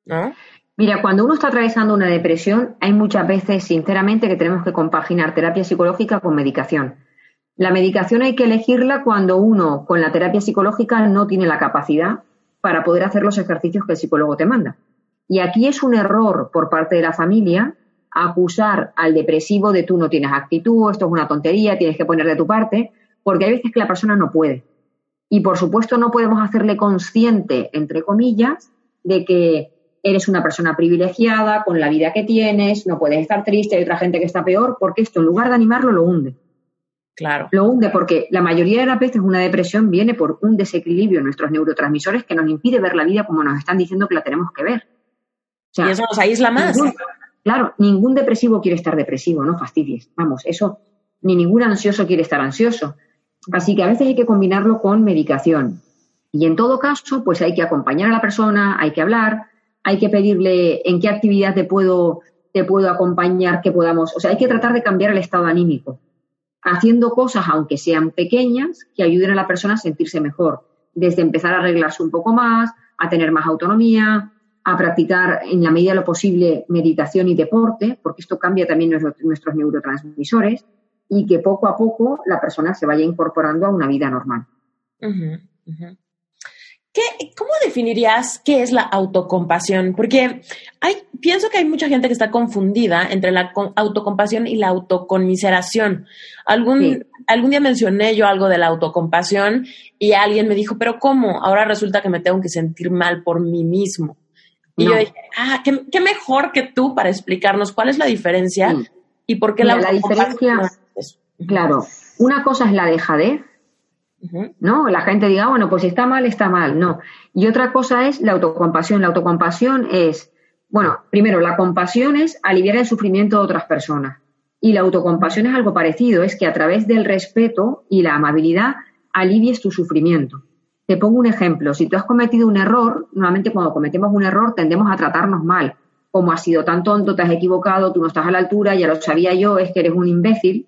¿no? Mira, cuando uno está atravesando una depresión, hay muchas veces, sinceramente, que tenemos que compaginar terapia psicológica con medicación. La medicación hay que elegirla cuando uno, con la terapia psicológica, no tiene la capacidad para poder hacer los ejercicios que el psicólogo te manda. Y aquí es un error por parte de la familia acusar al depresivo de tú no tienes actitud, esto es una tontería, tienes que poner de tu parte, porque hay veces que la persona no puede. Y por supuesto no podemos hacerle consciente, entre comillas, de que eres una persona privilegiada con la vida que tienes, no puedes estar triste, hay otra gente que está peor, porque esto en lugar de animarlo lo hunde. Claro. Lo hunde porque la mayoría de las veces una depresión viene por un desequilibrio en nuestros neurotransmisores que nos impide ver la vida como nos están diciendo que la tenemos que ver. y eso nos aísla más. claro, ningún depresivo quiere estar depresivo, no fastidies. Vamos, eso, ni ningún ansioso quiere estar ansioso. Así que a veces hay que combinarlo con medicación. Y en todo caso, pues hay que acompañar a la persona, hay que hablar, hay que pedirle en qué actividad te puedo, te puedo acompañar, que podamos. O sea, hay que tratar de cambiar el estado anímico, haciendo cosas, aunque sean pequeñas, que ayuden a la persona a sentirse mejor. Desde empezar a arreglarse un poco más, a tener más autonomía, a practicar en la medida de lo posible meditación y deporte, porque esto cambia también nuestros neurotransmisores y que poco a poco la persona se vaya incorporando a una vida normal. ¿Cómo definirías qué es la autocompasión? Porque hay, pienso que hay mucha gente que está confundida entre la autocompasión y la autoconmiseración. Algún, algún día mencioné yo algo de la autocompasión y alguien me dijo, pero ¿cómo? Ahora resulta que me tengo que sentir mal por mí mismo. Y yo dije, ah, ¿qué, mejor que tú para explicarnos cuál es la diferencia y por qué la, la diferencia Claro, una cosa es la dejadez, ¿no? La gente diga, bueno, pues si está mal, está mal, no. Y otra cosa es la autocompasión. La autocompasión es, bueno, primero, la compasión es aliviar el sufrimiento de otras personas. Y la autocompasión es algo parecido, es que a través del respeto y la amabilidad alivies tu sufrimiento. Te pongo un ejemplo. Si tú has cometido un error, normalmente cuando cometemos un error tendemos a tratarnos mal. Como has sido tan tonto, te has equivocado, tú no estás a la altura, ya lo sabía yo, es que eres un imbécil.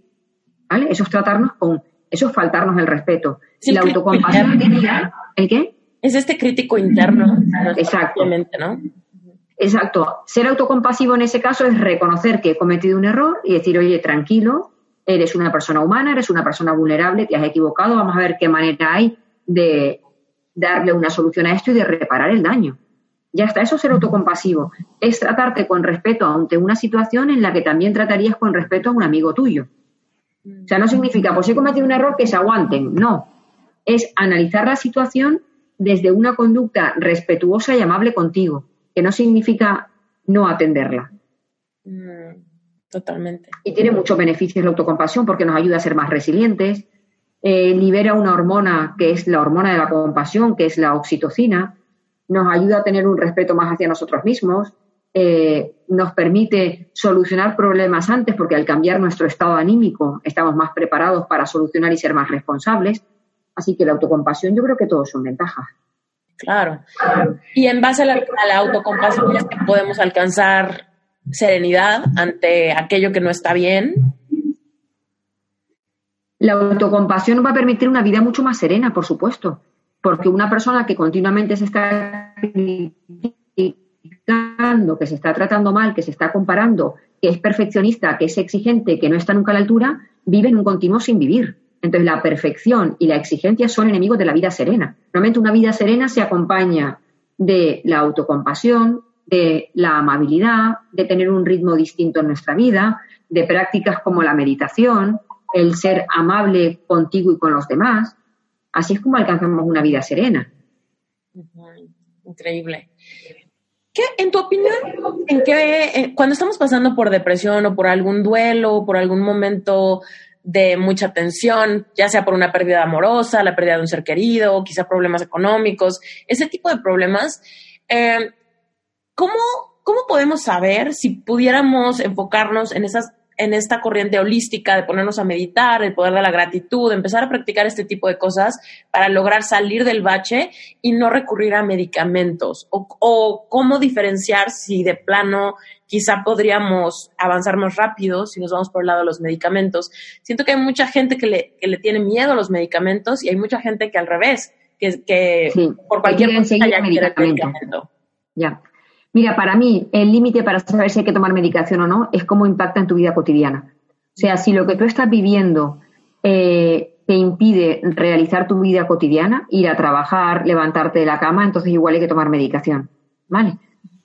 ¿Vale? Eso es tratarnos con, eso es faltarnos el respeto. la autocompasión ¿el qué? Es este crítico interno. Exacto. ¿no? Exacto. Ser autocompasivo en ese caso es reconocer que he cometido un error y decir, oye, tranquilo, eres una persona humana, eres una persona vulnerable, te has equivocado, vamos a ver qué manera hay de darle una solución a esto y de reparar el daño. Ya está, eso es ser autocompasivo. Es tratarte con respeto ante una situación en la que también tratarías con respeto a un amigo tuyo. O sea, no significa, pues he cometido un error, que se aguanten. No. Es analizar la situación desde una conducta respetuosa y amable contigo, que no significa no atenderla. Mm, totalmente. Y tiene muchos beneficios la autocompasión porque nos ayuda a ser más resilientes, eh, libera una hormona que es la hormona de la compasión, que es la oxitocina, nos ayuda a tener un respeto más hacia nosotros mismos, eh, nos permite solucionar problemas antes porque al cambiar nuestro estado anímico estamos más preparados para solucionar y ser más responsables. Así que la autocompasión yo creo que todos son ventajas. Claro. Y en base a la, a la autocompasión podemos alcanzar serenidad ante aquello que no está bien. La autocompasión va a permitir una vida mucho más serena, por supuesto, porque una persona que continuamente se está que se está tratando mal, que se está comparando, que es perfeccionista, que es exigente, que no está nunca a la altura, vive en un continuo sin vivir. Entonces, la perfección y la exigencia son enemigos de la vida serena. Realmente una vida serena se acompaña de la autocompasión, de la amabilidad, de tener un ritmo distinto en nuestra vida, de prácticas como la meditación, el ser amable contigo y con los demás. Así es como alcanzamos una vida serena. Increíble. ¿Qué, en tu opinión, en qué, eh, cuando estamos pasando por depresión o por algún duelo o por algún momento de mucha tensión, ya sea por una pérdida amorosa, la pérdida de un ser querido, quizá problemas económicos, ese tipo de problemas, eh, ¿cómo, ¿cómo podemos saber si pudiéramos enfocarnos en esas en esta corriente holística de ponernos a meditar, el poder de la gratitud, empezar a practicar este tipo de cosas para lograr salir del bache y no recurrir a medicamentos? ¿O, cómo diferenciar si de plano quizá podríamos avanzar más rápido si nos vamos por el lado de los medicamentos? Siento que hay mucha gente que le, que le tiene miedo a los medicamentos y hay mucha gente que al revés, que, que por cualquier cosa ya quiere medicamento. Ya. Mira, para mí el límite para saber si hay que tomar medicación o no es cómo impacta en tu vida cotidiana. O sea, si lo que tú estás viviendo eh, te impide realizar tu vida cotidiana, ir a trabajar, levantarte de la cama, entonces igual hay que tomar medicación. ¿Vale?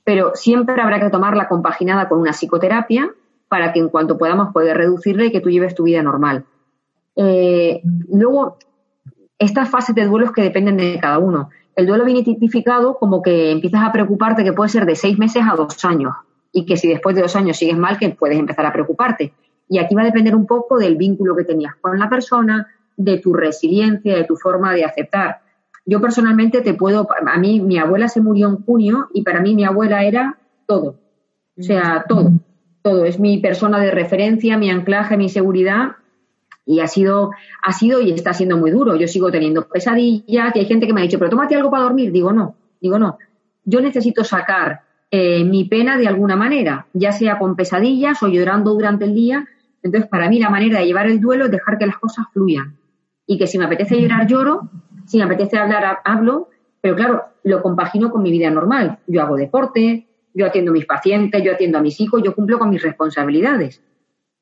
Pero siempre habrá que tomarla compaginada con una psicoterapia para que en cuanto podamos poder reducirla y que tú lleves tu vida normal. Eh, luego, estas fases de duelos que dependen de cada uno el duelo viene tipificado como que empiezas a preocuparte que puede ser de seis meses a dos años y que si después de dos años sigues mal, que puedes empezar a preocuparte. Y aquí va a depender un poco del vínculo que tenías con la persona, de tu resiliencia, de tu forma de aceptar. Yo personalmente te puedo, a mí mi abuela se murió en junio y para mí mi abuela era todo. O sea, todo, todo. Es mi persona de referencia, mi anclaje, mi seguridad y ha sido, ha sido y está siendo muy duro. Yo sigo teniendo pesadillas, y hay gente que me ha dicho, pero tómate algo para dormir. Digo, no, digo, no. Yo necesito sacar eh, mi pena de alguna manera, ya sea con pesadillas o llorando durante el día. Entonces, para mí la manera de llevar el duelo es dejar que las cosas fluyan. Y que si me apetece llorar, lloro, si me apetece hablar, hablo, pero claro, lo compagino con mi vida normal. Yo hago deporte, yo atiendo a mis pacientes, yo atiendo a mis hijos, yo cumplo con mis responsabilidades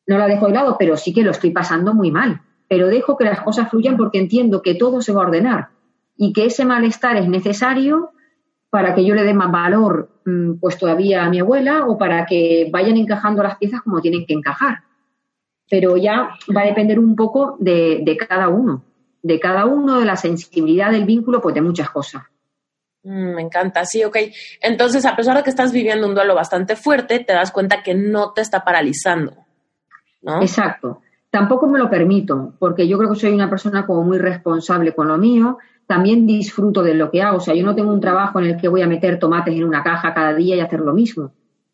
no la dejo de lado, pero sí que lo estoy pasando muy mal. Pero dejo que las cosas fluyan porque entiendo que todo se va a ordenar y que ese malestar es necesario para que yo le dé más valor mm, pues todavía a mi abuela o para que vayan encajando las piezas como tienen que encajar. Pero ya va a depender un poco de, cada uno, de cada uno, de la sensibilidad del vínculo, pues de muchas cosas. Mm, me encanta, sí, ok. Entonces, a pesar de que estás viviendo un duelo bastante fuerte, te das cuenta que no te está paralizando. Exacto. Tampoco me lo permito, porque yo creo que soy una persona como muy responsable con lo mío. También disfruto de lo que hago. O sea, yo no tengo un trabajo en el que voy a meter tomates en una caja cada día y hacer lo mismo.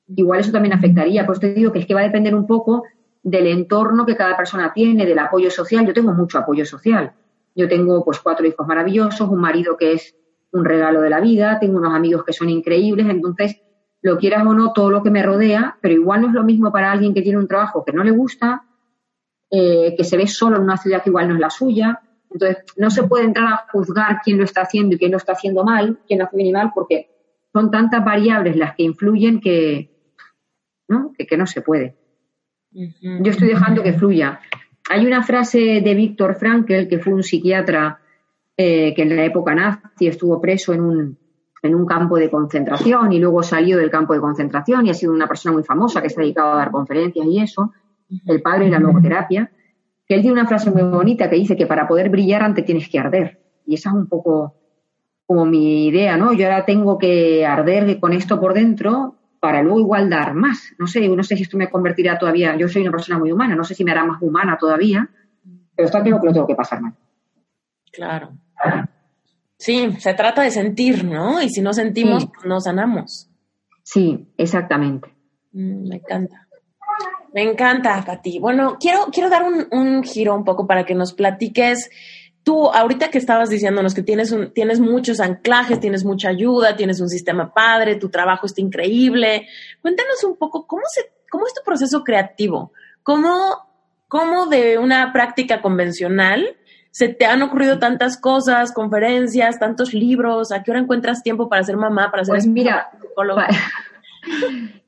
Igual eso también afectaría. Pues te digo que es que va a depender un poco del entorno que cada persona tiene, del apoyo social. Yo tengo mucho apoyo social. Yo tengo pues cuatro hijos maravillosos, un marido que es un regalo de la vida, tengo unos amigos que son increíbles, entonces lo quieras o no, todo lo que me rodea, pero igual no es lo mismo para alguien que tiene un trabajo que no le gusta, eh, que se ve solo en una ciudad que igual no es la suya. Entonces, no se puede entrar a juzgar quién lo está haciendo y quién lo está haciendo mal, quién lo hace bien y mal, porque son tantas variables las que influyen que no, que, no se puede. Yo estoy dejando que fluya. Hay una frase de Víctor Frankl, que fue un psiquiatra eh, que en la época nazi estuvo preso en un, en un campo de concentración y luego salió del campo de concentración y ha sido una persona muy famosa que se ha dedicado a dar conferencias y eso, el padre de la logoterapia, que él tiene una frase muy bonita que dice que para poder brillar antes tienes que arder. Y esa es un poco como mi idea, ¿no? Yo ahora tengo que arder con esto por dentro para luego igual dar más. No sé, no sé si esto me convertirá todavía, yo soy una persona muy humana, no sé si me hará más humana todavía, pero está claro que lo tengo que pasar mal. Claro. Sí, se trata de sentir, ¿no? Y si no sentimos, pues no sanamos. Sí, exactamente. Mm, me encanta. Me encanta, Pati. Bueno, quiero, quiero dar un, giro un poco para que nos platiques tú, ahorita que estabas diciéndonos que tienes, un, tienes muchos anclajes, tienes mucha ayuda, tienes un sistema padre, tu trabajo está increíble, cuéntanos un poco cómo, se, cómo es tu proceso creativo, cómo, cómo de una práctica convencional se te han ocurrido tantas cosas, conferencias, tantos libros, ¿a qué hora encuentras tiempo para ser mamá, para ser pues mira, <laughs>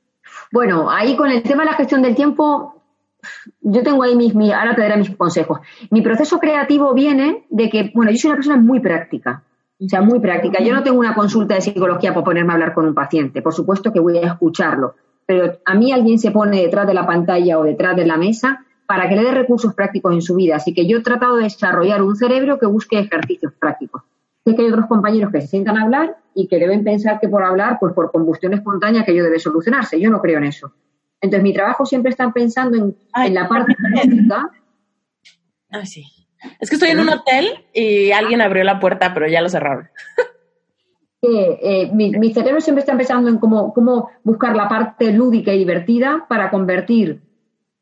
bueno, ahí con el tema de la gestión del tiempo, yo tengo ahí mis, ahora te daré mis consejos. Mi proceso creativo viene de que, bueno, yo soy una persona muy práctica, o sea, muy práctica. Yo no tengo una consulta de psicología para ponerme a hablar con un paciente, por supuesto que voy a escucharlo, pero a mí alguien se pone detrás de la pantalla o detrás de la mesa para que le dé recursos prácticos en su vida. Así que yo he tratado de desarrollar un cerebro que busque ejercicios prácticos. Sé que hay otros compañeros que se sientan a hablar y que deben pensar que por hablar, pues por combustión espontánea, que yo debe solucionarse. Yo no creo en eso. Entonces, mi trabajo siempre está pensando en, la parte práctica. Ah, sí. Es que estoy en un hotel y alguien abrió la puerta, pero ya lo cerraron. <laughs> Eh, mi, cerebro siempre está pensando en cómo, cómo buscar la parte lúdica y divertida para convertir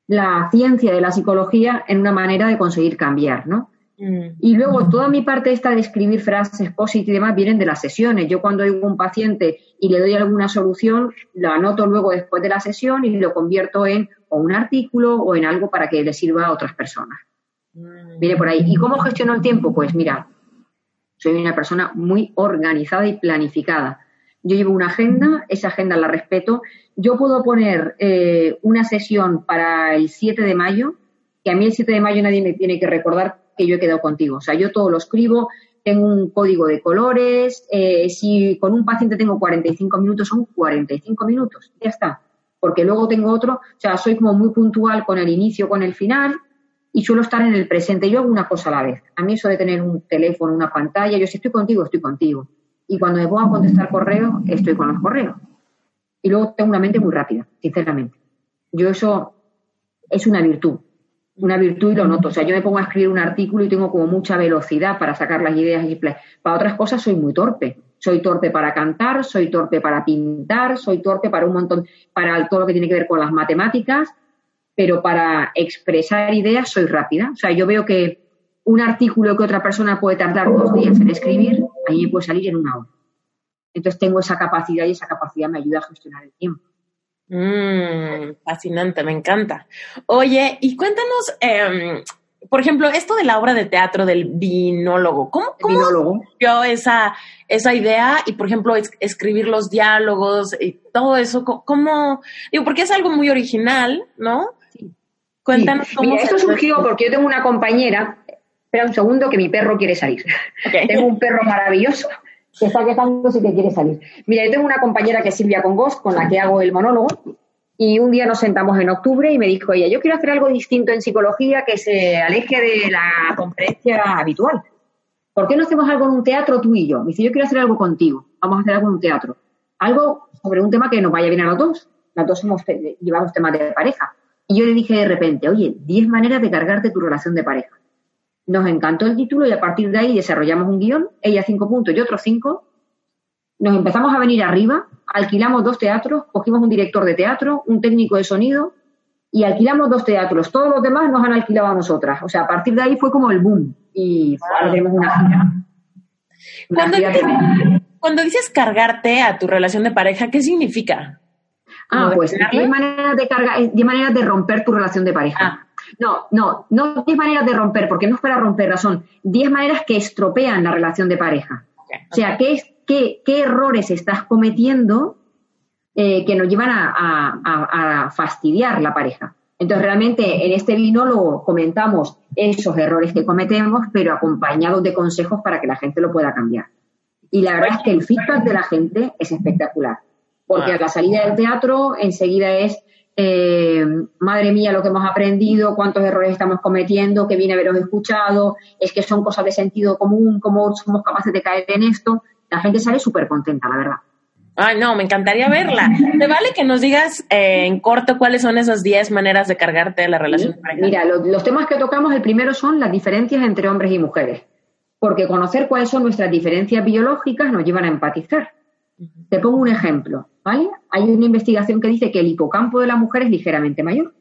la ciencia de la psicología en una manera de conseguir cambiar, ¿no? Mm. Y luego toda mi parte esta de escribir frases positivas y demás vienen de las sesiones. Yo cuando oigo a un paciente y le doy alguna solución, lo anoto luego después de la sesión y lo convierto en o un artículo o en algo para que le sirva a otras personas. Mm. Viene por ahí. ¿Y cómo gestiono el tiempo? Pues mira, soy una persona muy organizada y planificada. Yo llevo una agenda, esa agenda la respeto. Yo puedo poner eh, una sesión para el 7 de mayo, que a mí el 7 de mayo nadie me tiene que recordar que yo he quedado contigo. O sea, yo todo lo escribo, tengo un código de colores, eh, si con un paciente tengo 45 minutos, son 45 minutos, ya está. Porque luego tengo otro, o sea, soy como muy puntual con el inicio, con el final y suelo estar en el presente. Yo hago una cosa a la vez. A mí eso de tener un teléfono, una pantalla, yo si estoy contigo, estoy contigo. Y cuando me pongo a contestar correo, estoy con los correos. Y luego tengo una mente muy rápida, sinceramente. Yo eso es una virtud una virtud y lo noto. O sea, yo me pongo a escribir un artículo y tengo como mucha velocidad para sacar las ideas y para otras cosas soy muy torpe. Soy torpe para cantar, soy torpe para pintar, soy torpe para un montón, para todo lo que tiene que ver con las matemáticas, pero para expresar ideas soy rápida. O sea, yo veo que un artículo que otra persona puede tardar dos días en escribir, a mí me puede salir en una hora. Entonces tengo esa capacidad y esa capacidad me ayuda a gestionar el tiempo. Mm, fascinante, me encanta. Oye, y cuéntanos, em, por ejemplo, esto de la obra de teatro del binólogo, ¿cómo, cómo yo esa, esa idea y, por ejemplo, escribir los diálogos y todo eso? ¿Cómo? Digo, porque es algo muy original, ¿no? Cuéntanos cómo. Mira, esto surgió porque yo tengo una compañera, espera un segundo que mi perro quiere salir. <laughs> tengo un perro maravilloso se está quejando si te quiere salir. Mira, yo tengo una compañera que es Silvia Congos, con la que hago el monólogo, y un día nos sentamos en octubre y me dijo ella, yo quiero hacer algo distinto en psicología que se aleje de la conferencia habitual. ¿Por qué no hacemos algo en un teatro tú y yo? Me dice, yo quiero hacer algo contigo, vamos a hacer algo en un teatro. Algo sobre un tema que nos vaya bien a los dos. Las dos somos, llevamos temas de pareja. Y yo le dije de repente, oye, 10 maneras de cargarte tu relación de pareja. Nos encantó el título y a partir de ahí desarrollamos un guion, ella cinco puntos y otros cinco. Nos empezamos a venir arriba, alquilamos dos teatros, cogimos un director de teatro, un técnico de sonido y alquilamos dos teatros. Todos los demás nos han alquilado a nosotras. O sea, a partir de ahí fue como el boom y ahora tenemos una gira. cuando, dices cargarte a tu relación de pareja, ¿qué significa? Ah, pues hay maneras de cargar, hay maneras de romper tu relación de pareja. Ah. No, no, no 10 maneras de romper, porque no es para romperla, son 10 maneras que estropean la relación de pareja. O sea, ¿qué, qué, qué errores estás cometiendo eh, que nos llevan a, fastidiar la pareja? Entonces, realmente en este binólogo comentamos esos errores que cometemos, pero acompañados de consejos para que la gente lo pueda cambiar. Y la verdad es que el feedback de la gente es espectacular, porque a la salida del teatro enseguida es eh, madre mía, lo que hemos aprendido, cuántos errores estamos cometiendo, que viene haberos escuchado, es que son cosas de sentido común, cómo somos capaces de caer en esto. La gente sale súper contenta, la verdad. Ay, no, me encantaría verla. <laughs> ¿Te vale que nos digas eh, en corto cuáles son esas 10 maneras de cargarte de la relación? Mira, los temas que tocamos, el primero son las diferencias entre hombres y mujeres, porque conocer cuáles son nuestras diferencias biológicas nos llevan a empatizar. Te pongo un ejemplo, ¿vale? Hay una investigación que dice que el hipocampo de la mujer es ligeramente mayor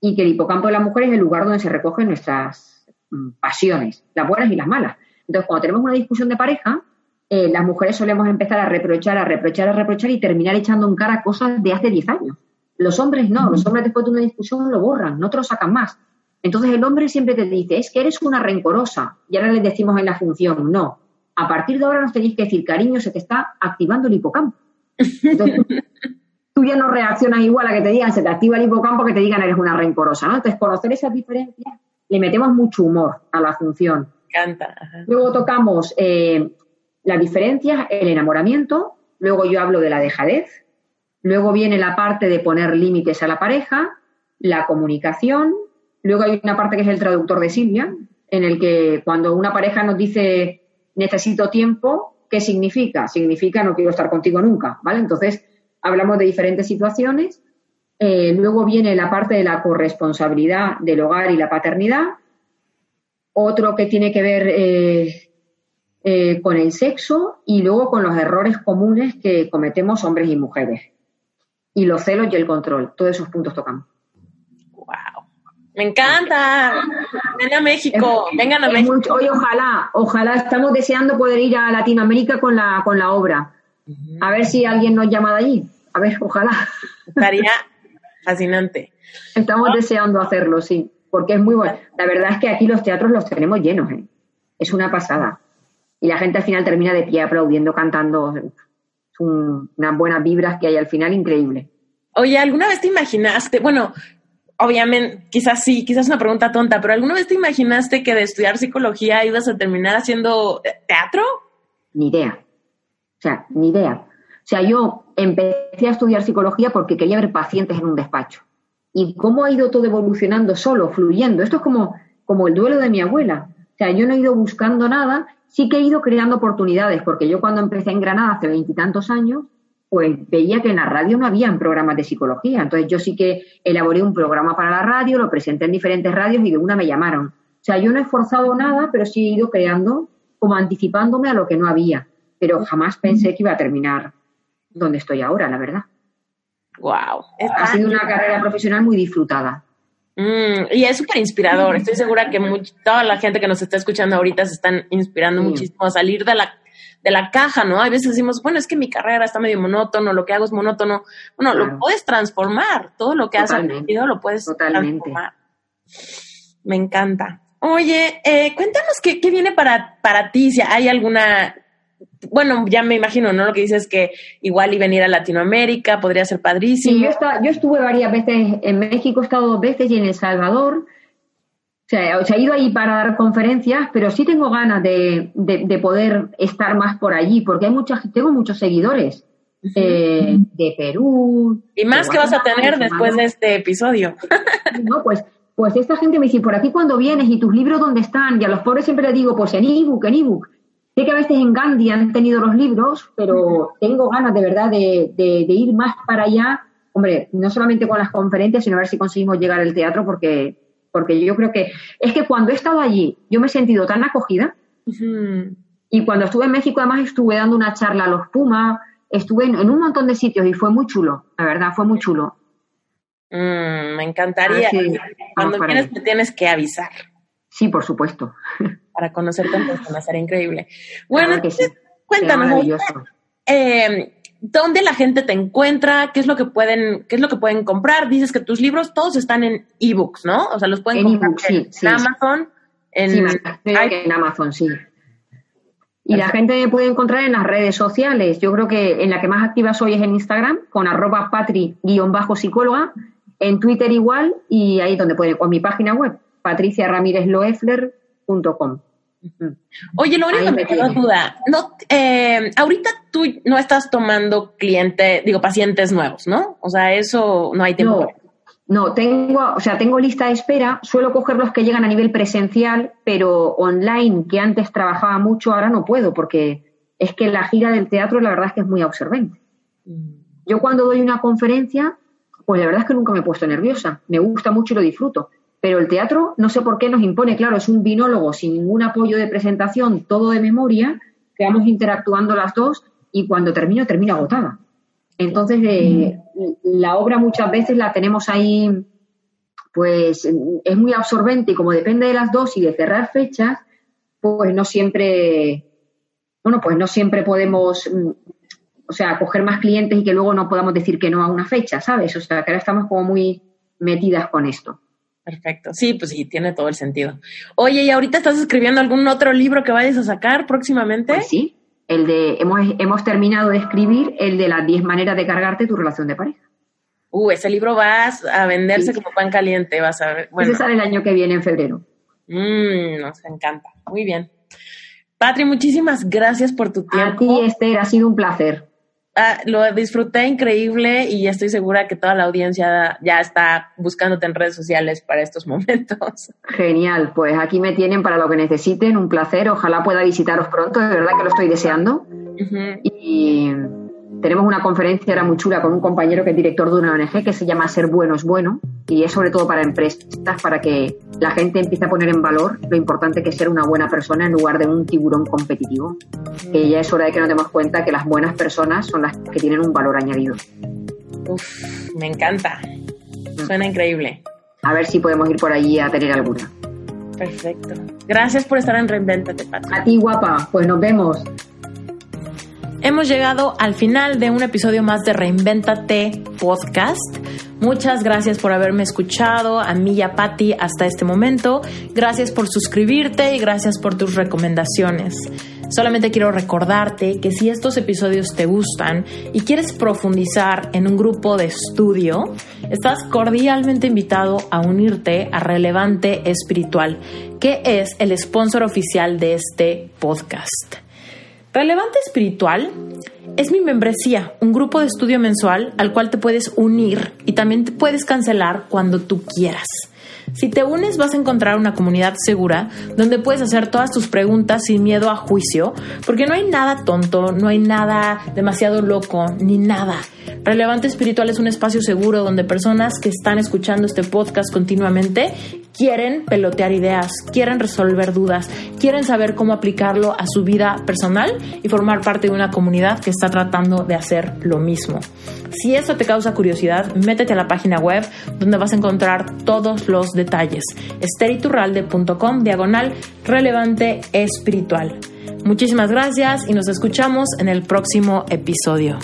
y que el hipocampo de la mujer es el lugar donde se recogen nuestras mm, pasiones, las buenas y las malas. Entonces, cuando tenemos una discusión de pareja, eh, las mujeres solemos empezar a reprochar, a reprochar, a reprochar y terminar echando en cara cosas de hace 10 años. Los hombres no, los hombres después de una discusión lo borran, no te lo sacan más. Entonces el hombre siempre te dice, es que eres una rencorosa. Y ahora les decimos en la función, no. A partir de ahora nos tenéis que decir, cariño, se te está activando el hipocampo. Entonces, <laughs> tú ya no reaccionas igual a que te digan, se te activa el hipocampo, que te digan, eres una rencorosa. ¿no? Entonces, conocer esas diferencias, le metemos mucho humor a la función. Canta. Luego tocamos eh, las diferencias, el enamoramiento, luego yo hablo de la dejadez, luego viene la parte de poner límites a la pareja, la comunicación, luego hay una parte que es el traductor de Silvia, en el que cuando una pareja nos dice necesito tiempo, ¿qué significa? Significa no quiero estar contigo nunca, ¿vale? Entonces hablamos de diferentes situaciones. Eh, luego viene la parte de la corresponsabilidad del hogar y la paternidad. Otro que tiene que ver eh, eh, con el sexo y luego con los errores comunes que cometemos hombres y mujeres. Y los celos y el control. Todos esos puntos tocamos. Me encanta. Ven a México. Vengan a México. Hoy ojalá, ojalá estamos deseando poder ir a Latinoamérica con la, con la obra. A ver si alguien nos llama de allí. A ver, ojalá. Estaría <laughs> fascinante. Estamos deseando hacerlo, sí, porque es muy bueno. La verdad es que aquí los teatros los tenemos llenos, ¿eh? Es una pasada y la gente al final termina de pie aplaudiendo, cantando. unas buenas vibras que hay al final, increíble. Oye, ¿alguna vez te imaginaste, bueno, obviamente, quizás sí, quizás una pregunta tonta, pero ¿alguna vez te imaginaste que de estudiar psicología ibas a terminar haciendo teatro? Ni idea. O sea, ni idea. O sea, yo empecé a estudiar psicología porque quería ver pacientes en un despacho. Y cómo ha ido todo evolucionando solo, fluyendo. Esto es como, como el duelo de mi abuela. O sea, yo no he ido buscando nada sí que he ido creando oportunidades, porque yo cuando empecé en Granada hace veintitantos años, pues veía que en la radio no habían programas de psicología. Entonces yo sí que elaboré un programa para la radio, lo presenté en diferentes radios y de una me llamaron. O sea, yo no he forzado nada, pero sí he ido creando, como anticipándome a lo que no había. Pero jamás pensé que iba a terminar donde estoy ahora, la verdad. Wow. Ha sido una carrera profesional muy disfrutada. Mm, y es súper inspirador. Estoy segura que toda la gente que nos está escuchando ahorita se están inspirando muchísimo a salir de la, de la caja, ¿no? A veces decimos, bueno, es que mi carrera está medio monótono, lo que hago es monótono. Bueno, lo puedes transformar. Todo lo que has aprendido lo puedes transformar. Me encanta. Oye, eh, cuéntanos qué, qué viene para, para ti, si hay alguna bueno, ya me imagino, ¿no? Lo que dices es que igual y venir a Latinoamérica podría ser padrísimo. Sí, yo, yo estuve varias veces en México, he estado dos veces y en El Salvador. O sea, he ido ahí para dar conferencias, pero sí tengo ganas de, poder estar más por allí, porque hay muchas, tengo muchos seguidores eh, de Perú. Y más que vas a tener después de este episodio. no, pues, pues esta gente me dice, por aquí cuando vienes y tus libros dónde están, y a los pobres siempre les digo, pues en ebook, en ebook. Sé que a veces en Gandhi han tenido los libros, pero tengo ganas de verdad de, ir más para allá. Hombre, no solamente con las conferencias, sino a ver si conseguimos llegar al teatro, porque, porque yo creo que es que cuando he estado allí, yo me he sentido tan acogida. Y cuando estuve en México, además, estuve dando una charla a los Pumas, estuve en, un montón de sitios y fue muy chulo, la verdad, fue muy chulo. Mm, me encantaría. cuando quieras, me tienes que avisar. Sí, por supuesto. <laughs> Para conocerte en persona, sería increíble. Bueno, cuéntanos, eh, ¿dónde la gente te encuentra? ¿Qué es lo que pueden, qué es lo que pueden comprar? Dices que tus libros todos están en ebooks, ¿no? O sea, los pueden comprar en, Amazon. En, en Amazon, sí. Y la gente me puede encontrar en las redes sociales. Yo creo que en la que más activa soy es en Instagram, con arroba patri-psicóloga, en Twitter igual, y ahí donde pueden, con mi página web, patriciaramirezloeffler.com. Oye, lo único que me quedó duda, no, eh, ahorita tú no estás tomando cliente, digo, pacientes nuevos, ¿no? O sea, eso no hay tiempo. No, tengo, o sea, tengo lista de espera, suelo coger los que llegan a nivel presencial, pero online, que antes trabajaba mucho, ahora no puedo, porque es que la gira del teatro la verdad es que es muy observante. Mm. Yo cuando doy una conferencia, pues la verdad es que nunca me he puesto nerviosa, me gusta mucho y lo disfruto. Pero el teatro, no sé por qué nos impone, claro, es un binólogo sin ningún apoyo de presentación, todo de memoria, que vamos interactuando las dos y cuando termino, termino agotada. Entonces, eh, la obra muchas veces la tenemos ahí pues es muy absorbente y como depende de las dos y de cerrar fechas, pues no siempre, bueno, pues no siempre podemos, mm, o sea, coger más clientes y que luego no podamos decir que no a una fecha, ¿sabes? O sea, que ahora estamos como muy metidas con esto. Perfecto. Sí, pues sí, tiene todo el sentido. Oye, ¿y ahorita estás escribiendo algún otro libro que vayas a sacar próximamente? Pues sí, el de, hemos, hemos terminado de escribir el de las 10 maneras de cargarte tu relación de pareja. Uh, ese libro va a venderse como pan caliente, vas a ver. Bueno. Ese sale el año que viene, en febrero. Mmm, nos encanta. Muy bien. Patri, muchísimas gracias por tu tiempo. A ti, Esther, ha sido un placer. Ah, lo disfruté increíble y estoy segura que toda la audiencia ya está buscándote en redes sociales para estos <laughs> momentos. Genial, pues aquí me tienen para lo que necesiten, un placer, ojalá pueda visitaros pronto, de verdad que lo estoy deseando. Y tenemos una conferencia ahora muy chula con un compañero que es director de una ONG que se llama Ser Bueno es Bueno y es sobre todo para empresas, para que la gente empiece a poner en valor lo importante que es ser una buena persona en lugar de un tiburón competitivo. Que ya es hora de que nos demos cuenta que las buenas personas son las que tienen un valor añadido. Uf, me encanta. Suena increíble. A ver si podemos ir por allí a tener alguna. Perfecto. Gracias por estar en Reinventate, Patrick. A ti, guapa. Pues nos vemos. Hemos llegado al final de un episodio más de Reinventate Podcast. Muchas gracias por haberme escuchado, a mí y a Patti hasta este momento. Gracias por suscribirte y gracias por tus recomendaciones. Solamente quiero recordarte que si estos episodios te gustan y quieres profundizar en un grupo de estudio, estás cordialmente invitado a unirte a Relevante Espiritual, que es el sponsor oficial de este podcast. Relevante Espiritual es mi membresía, un grupo de estudio mensual al cual te puedes unir y también te puedes cancelar cuando tú quieras. Si te unes vas a encontrar una comunidad segura donde puedes hacer todas tus preguntas sin miedo a juicio, porque no hay nada tonto, no hay nada demasiado loco, ni nada. Relevante Espiritual es un espacio seguro donde personas que están escuchando este podcast continuamente quieren pelotear ideas, quieren resolver dudas, quieren saber cómo aplicarlo a su vida personal y formar parte de una comunidad que está tratando de hacer lo mismo. Si eso te causa curiosidad, métete a la página web donde vas a encontrar todos los detalles. esteriturralde.com diagonal relevante espiritual. Muchísimas gracias y nos escuchamos en el próximo episodio.